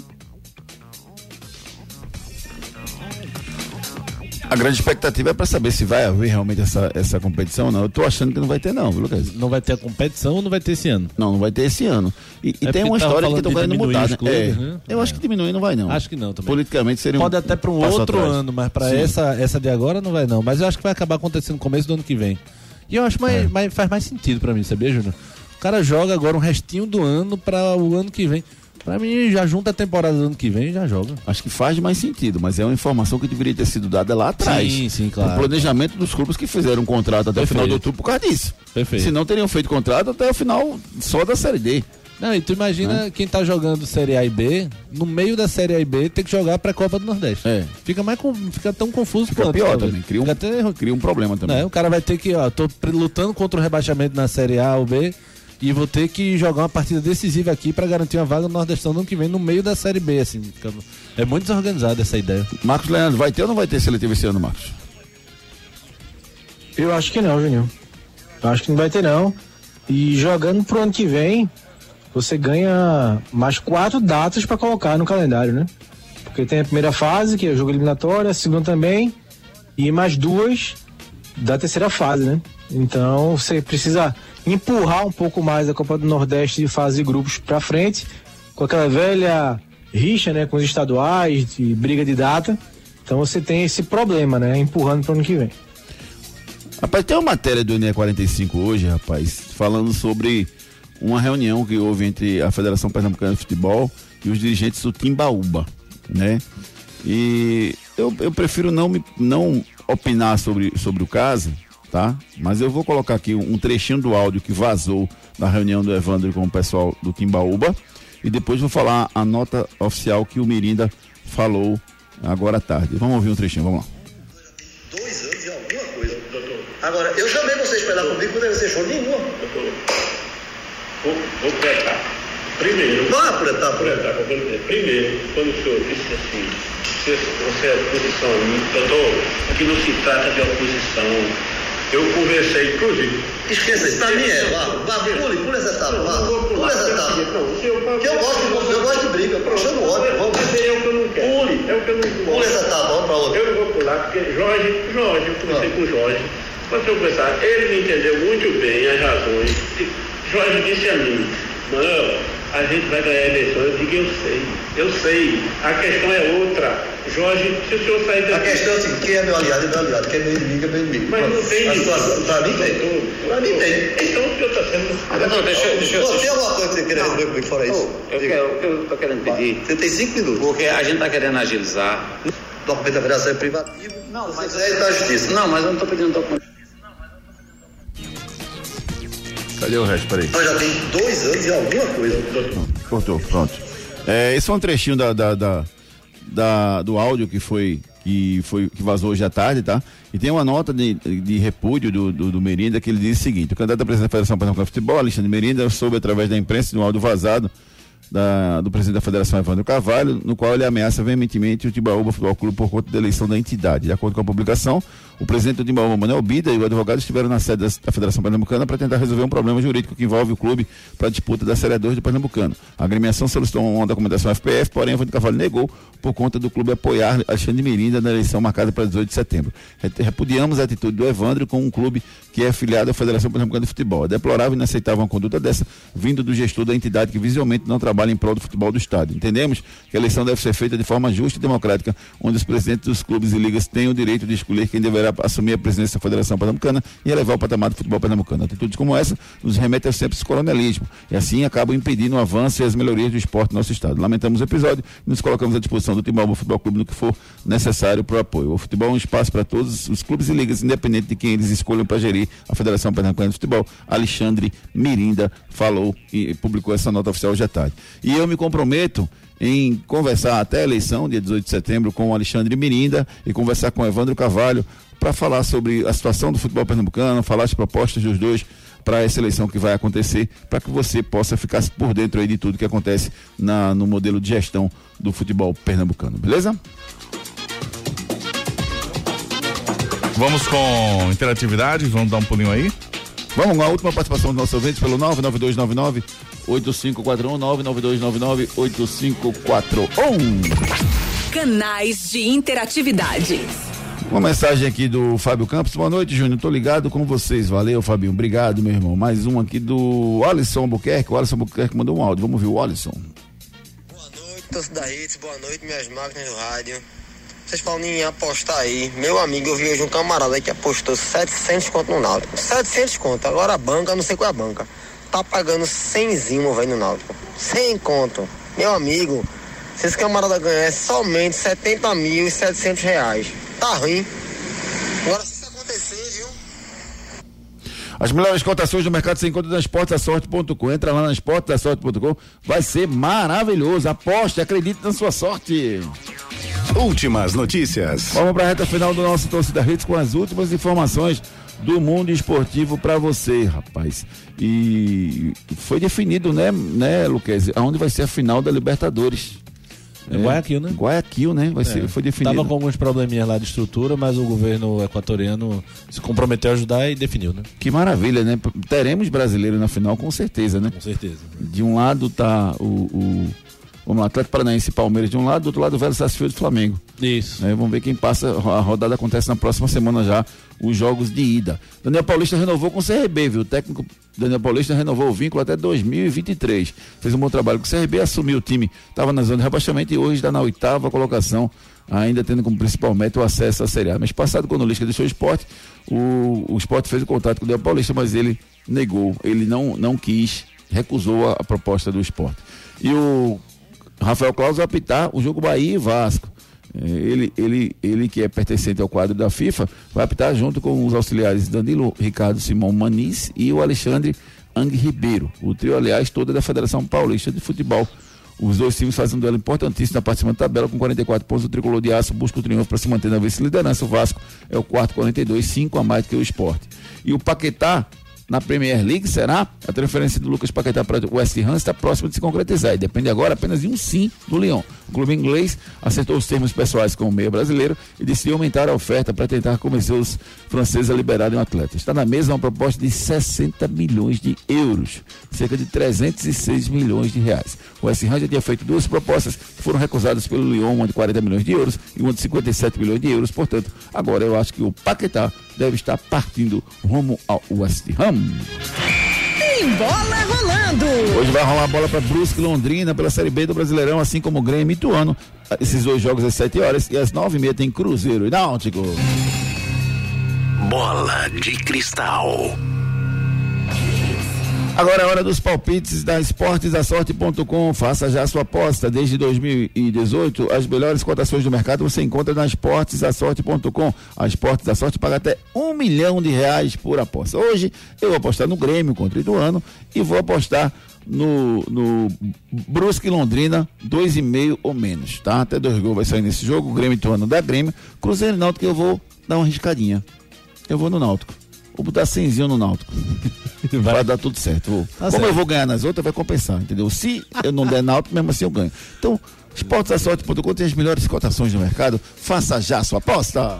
S1: A grande expectativa é para saber se vai haver realmente essa, essa competição ou não. Eu tô achando que não vai ter, não, viu, Lucas?
S3: Não vai ter a competição ou não vai ter esse ano?
S1: Não, não vai ter esse ano. E, e
S3: É
S1: tem
S3: porque
S1: uma história que estão querendo mudar. Né?
S3: clubes,
S1: É,
S3: né?
S1: Eu acho que diminuir não vai, não.
S3: Acho que não também.
S1: Politicamente seria um
S3: Pode até para um outro
S1: atrás.
S3: ano, mas para essa, essa de agora não vai não. Mas eu acho que vai acabar acontecendo no começo do ano que vem. E eu acho mais, mais- faz mais sentido para mim, sabia, Júnior? O cara joga agora um restinho do ano para o ano que vem. Para mim, já junta a temporada do ano que vem e já joga.
S1: Acho que faz mais sentido, mas é uma informação que deveria ter sido dada lá atrás.
S3: Sim, sim, claro.
S1: O planejamento dos clubes que fizeram um contrato até o final de
S3: Perfeito.
S1: outubro por causa disso.
S3: Perfeito.
S1: Se não teriam feito contrato até o final só da Série D.
S3: Não, e tu imagina quem tá jogando Série A e B, no meio da Série A e B, tem que jogar pra Copa do Nordeste.
S1: É.
S3: Fica mais fica tão confuso
S1: Fica
S3: quanto,
S1: pior também. Cria um,
S3: até-
S1: cria um problema também.
S3: né, o cara vai ter que, ó, tô lutando contra o rebaixamento na Série A ou B e vou ter que jogar uma partida decisiva aqui pra garantir uma vaga no Nordestão no ano que vem no meio da Série B, assim. É muito desorganizada essa ideia.
S1: Marcos Leandro, vai ter ou não vai ter seletivo esse ano, Marcos?
S4: Eu acho que não, Juninho. Eu acho que não vai ter não. E jogando pro ano que vem, você ganha mais quatro datas para colocar no calendário, né? Porque tem a primeira fase, que é o jogo eliminatório, a segunda também, e mais duas da terceira fase, né? Então você precisa empurrar um pouco mais a Copa do Nordeste de fase de grupos para frente, com aquela velha rixa, né, com os estaduais, de briga de data. Então você tem esse problema, né, empurrando para o ano que vem.
S1: Rapaz, tem uma matéria do NE 45 hoje, rapaz, falando sobre uma reunião que houve entre a Federação Pernambucana de Futebol e os dirigentes do Timbaúba, né? E eu, eu prefiro não, me, não opinar sobre, sobre o caso, tá? Mas eu vou colocar aqui um trechinho do áudio que vazou da reunião do Evandro com o pessoal do Timbaúba e depois vou falar a nota oficial que o Mirinda falou agora à tarde. Vamos ouvir um trechinho, vamos lá.
S17: Dois anos e alguma coisa. Agora, eu chamei vocês para lá comigo, não deve ser show nenhuma.
S18: Vou, vou por etapa. Primeiro.
S17: Vá por etapa.
S18: Por etapa, vou. Primeiro, quando o senhor disse assim, se você é oposição a mim, doutor, aqui não se trata de oposição. Eu conversei, inclusive.
S17: Esqueça isso, pra mim é, vá, vá, pule, pule essa etapa, vá, pule essa etapa. Que eu gosto, de- eu gosto de briga, puxando ódio, vamos.
S18: Mas é o que eu não quero.
S17: Pule.
S18: É o que eu não gosto.
S17: Pule essa etapa, vamos pra outra.
S18: Eu não vou pular, porque Jorge, Jorge, eu conversei com o Jorge. Quando eu conversar, ele me entendeu muito bem as razões. Jorge disse a mim, Manuel, a gente vai ganhar a eleição. Eu digo, eu sei, eu sei. A questão é outra. Jorge, se o senhor sair daqui...
S17: A questão é assim, quem é meu aliado é meu aliado, quem é meu inimigo é meu inimigo.
S18: Mas não tem
S17: A
S18: isso.
S17: situação, pra mim tem. Pra mim tem.
S18: Então o senhor está sendo...
S17: Não, deixa, deixa eu... Tem alguma coisa que você queira resolver comigo fora isso?
S19: Eu quero, o que eu estou querendo pedir.
S17: Você tem cinco minutos.
S19: Porque a gente está querendo agilizar.
S17: O documento da federação é privativo. Não, mas é da justiça.
S19: Não, mas eu não estou pedindo documento.
S1: Cadê o resto? Peraí.
S17: Nós já tem dois anos e alguma coisa.
S1: Cortou, pronto. É, esse foi um trechinho da, da, da- da- do áudio que foi, que foi que vazou hoje à tarde, tá? E tem uma nota de, de repúdio do, do, do Merinda que ele diz o seguinte: o candidato à presidência da Federação Pernambucana de Futebol, Alexandre Merinda, soube através da imprensa de um áudio vazado da- do presidente da Federação Evandro Carvalho, no qual ele ameaça veementemente o Timbaúba Futebol Clube por conta da eleição da entidade. De acordo com a publicação, o presidente do Timbaúba, Manuel Bida, e o advogado estiveram na sede da- Federação Pernambucana para tentar resolver um problema jurídico que envolve o clube para a disputa da Série 2 do Pernambucano. A agremiação solicitou uma documentação FPF, porém, Evandro Carvalho negou por conta do clube apoiar Alexandre Mirinda na eleição marcada para 18 de setembro. Re- Repudiamos a atitude do Evandro com um clube que é afiliado à Federação Pernambucana de Futebol. É deplorável e inaceitável uma conduta dessa, vindo do gestor da entidade que visivelmente não trabalha em prol do futebol do estado. Entendemos que a eleição deve ser feita de forma justa e democrática, onde os presidentes dos clubes e ligas têm o direito de escolher quem deverá assumir a presidência da Federação Pernambucana e elevar o patamar do futebol pernambucano. Atitudes como essa nos remetem ao sempre coronelismo e assim acabam impedindo o avanço e as melhorias do esporte no nosso estado. Lamentamos o episódio e nos colocamos à disposição do Timbaúba Futebol Clube no que for necessário para o apoio. O futebol é um espaço para todos os clubes e ligas, independente de quem eles escolham para gerir a Federação Pernambucana de Futebol. Alexandre Mirinda falou e publicou essa nota oficial hoje à tarde. E eu me comprometo em conversar até a eleição, dia 18 de setembro, com o Alexandre Mirinda e conversar com o Evandro Carvalho para falar sobre a situação do futebol pernambucano, falar as propostas dos dois para essa eleição que vai acontecer, para que você possa ficar por dentro aí de tudo que acontece na, no modelo de gestão do futebol pernambucano, beleza?
S2: Vamos com interatividade, vamos dar um pulinho aí.
S1: Vamos com a última participação do nosso ouvinte pelo 99299 8541 99299 8541.
S8: Canais de interatividade.
S1: Uma mensagem aqui do Fábio Campos. Boa noite, Júnior. Tô ligado com vocês. Valeu, Fabinho. Obrigado, meu irmão. Mais um aqui do Alisson Albuquerque. O Alisson Albuquerque mandou um áudio. Vamos ver o Alisson.
S20: Torcida da Hits, boa noite, minhas máquinas do rádio. Vocês falam em apostar aí. Meu amigo, eu vi hoje um camarada aí que apostou 700 conto no Náutico. 700 conto. Agora a banca, não sei qual é a banca, tá pagando 100 zimo, velho, no Náutico. 100 conto. Meu amigo, se esse camarada ganhar somente 70 mil e 700 reais. Tá ruim. Agora, se isso acontecer, viu?
S1: As melhores cotações do mercado você encontra na esportedasorte.com. Entra lá na esportedasorte.com. Vai ser maravilhoso. Aposte, acredite na sua sorte.
S7: Últimas notícias.
S1: Vamos para a reta final do nosso Torcida Hits com as últimas informações do mundo esportivo para você, rapaz. E foi definido, né, né, Luquez, aonde vai ser a final da Libertadores.
S3: É Guayaquil, né?
S1: Guayaquil, né? Vai ser,
S3: É.
S1: foi definido.
S3: Tava com alguns probleminhas lá de estrutura, mas o governo equatoriano se comprometeu a ajudar e definiu, né?
S1: Que maravilha, né? Teremos brasileiro na final, com certeza, né?
S3: Com certeza.
S1: De um lado tá o, o vamos lá, Atlético Paranaense e Palmeiras de um lado, do outro lado o Velho Sarsfield e Flamengo.
S3: Isso.
S1: Né? Vamos ver quem passa, a rodada acontece na próxima semana já, os jogos de ida. Daniel Paulista renovou com o CRB, viu? O técnico Daniel Paulista renovou o vínculo até 2023. Fez um bom trabalho com o CRB, assumiu o time, estava na zona de rebaixamento e hoje está na oitava colocação, ainda tendo como principal meta o acesso à Série A. Mês passado, quando o Lisca deixou o esporte, o, o esporte fez o contato com o Daniel Paulista, mas ele negou, ele não, não quis, recusou a, a proposta do esporte. E o Rafael Claus vai apitar o jogo Bahia e Vasco. Ele, ele, ele que é pertencente ao quadro da FIFA, vai apitar junto com os auxiliares Danilo Ricardo Simão Maniz e o Alexandre Ang Ribeiro. O trio, aliás, todo é da Federação Paulista de Futebol. Os dois times fazem um duelo importantíssimo na parte de cima da tabela, com 44 pontos. O tricolor de aço busca o triunfo para se manter na vice-liderança. O Vasco é o quarto, 42, 5 a mais que o esporte. E o Paquetá, na Premier League, será? A transferência do Lucas Paquetá para o West Ham está próxima de se concretizar e depende agora apenas de um sim do Lyon. O clube inglês acertou os termos pessoais com o meio brasileiro e decidiu aumentar a oferta para tentar convencer os franceses a liberarem o atleta. Está na mesa uma proposta de 60 milhões de euros, cerca de 306 milhões de reais. O West Ham já tinha feito duas propostas que foram recusadas pelo Lyon, uma de 40 milhões de euros e uma de 57 milhões de euros. Portanto, agora eu acho que o Paquetá deve estar partindo rumo ao West Ham.
S8: Tem bola rolando.
S1: Hoje vai rolar a bola para Brusque e Londrina pela Série B do Brasileirão, assim como o Grêmio e Ituano. Esses dois jogos às 7 horas e às 9 e meia tem Cruzeiro e Náutico.
S7: Bola de cristal.
S1: Agora é hora dos palpites da esportesdasorte.com. Faça já a sua aposta. Desde 2018, as melhores cotações do mercado você encontra na esportesdasorte.com. A Esportes da Sorte paga até um milhão de reais por aposta. Hoje eu vou apostar no Grêmio contra o Ituano e vou apostar no, no Brusque Londrina, dois e meio ou menos, tá? Até dois gols vai sair nesse jogo. Grêmio Ituano da Grêmio. Cruzeiro e Náutico eu vou dar uma riscadinha. Eu vou no Náutico. Vou botar cenzinho no Náutico. [laughs] Vai dar tudo certo. Vou.
S3: Tá
S1: Como
S3: certo.
S1: eu vou ganhar nas outras, vai compensar, entendeu? Se eu não der Náutico, mesmo assim eu ganho. Então, esportesasorte.com tem as melhores cotações do mercado. Faça já a sua aposta.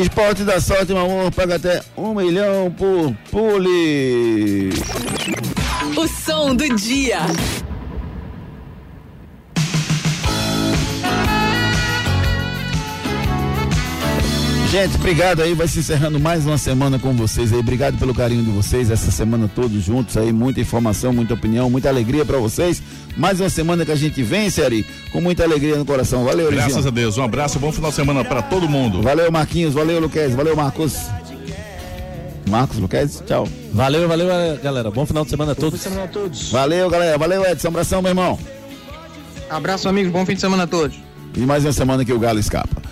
S1: Esporte da sorte, meu amor, paga até um milhão por pule.
S8: O som do dia.
S1: Gente, obrigado aí. Vai se encerrando mais uma semana com vocês aí. Obrigado pelo carinho de vocês. Essa semana todos juntos aí. Muita informação, muita opinião, muita alegria para vocês. Mais uma semana que a gente vence, Ari, com muita alegria no coração. Valeu,
S2: Graças
S1: Lizinho.
S2: a Deus. Um abraço, bom final de semana para todo mundo.
S1: Valeu, Marquinhos. Valeu, Luquez. Valeu, Marcos. Marcos, Luquez. Tchau.
S3: Valeu, valeu, galera. Bom final de semana a todos.
S4: semana a todos.
S1: Valeu, galera. Valeu, Edson. Abração, meu irmão.
S9: Abraço, amigos. Bom fim de semana a todos.
S1: E mais uma semana que o Galo escapa.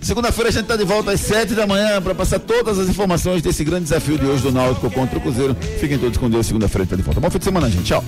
S1: Segunda-feira a gente está de volta às 7 da manhã para passar todas as informações desse grande desafio de hoje do Náutico contra o Cruzeiro. Fiquem todos com Deus. Segunda-feira está de volta. Bom fim de semana, gente. Tchau.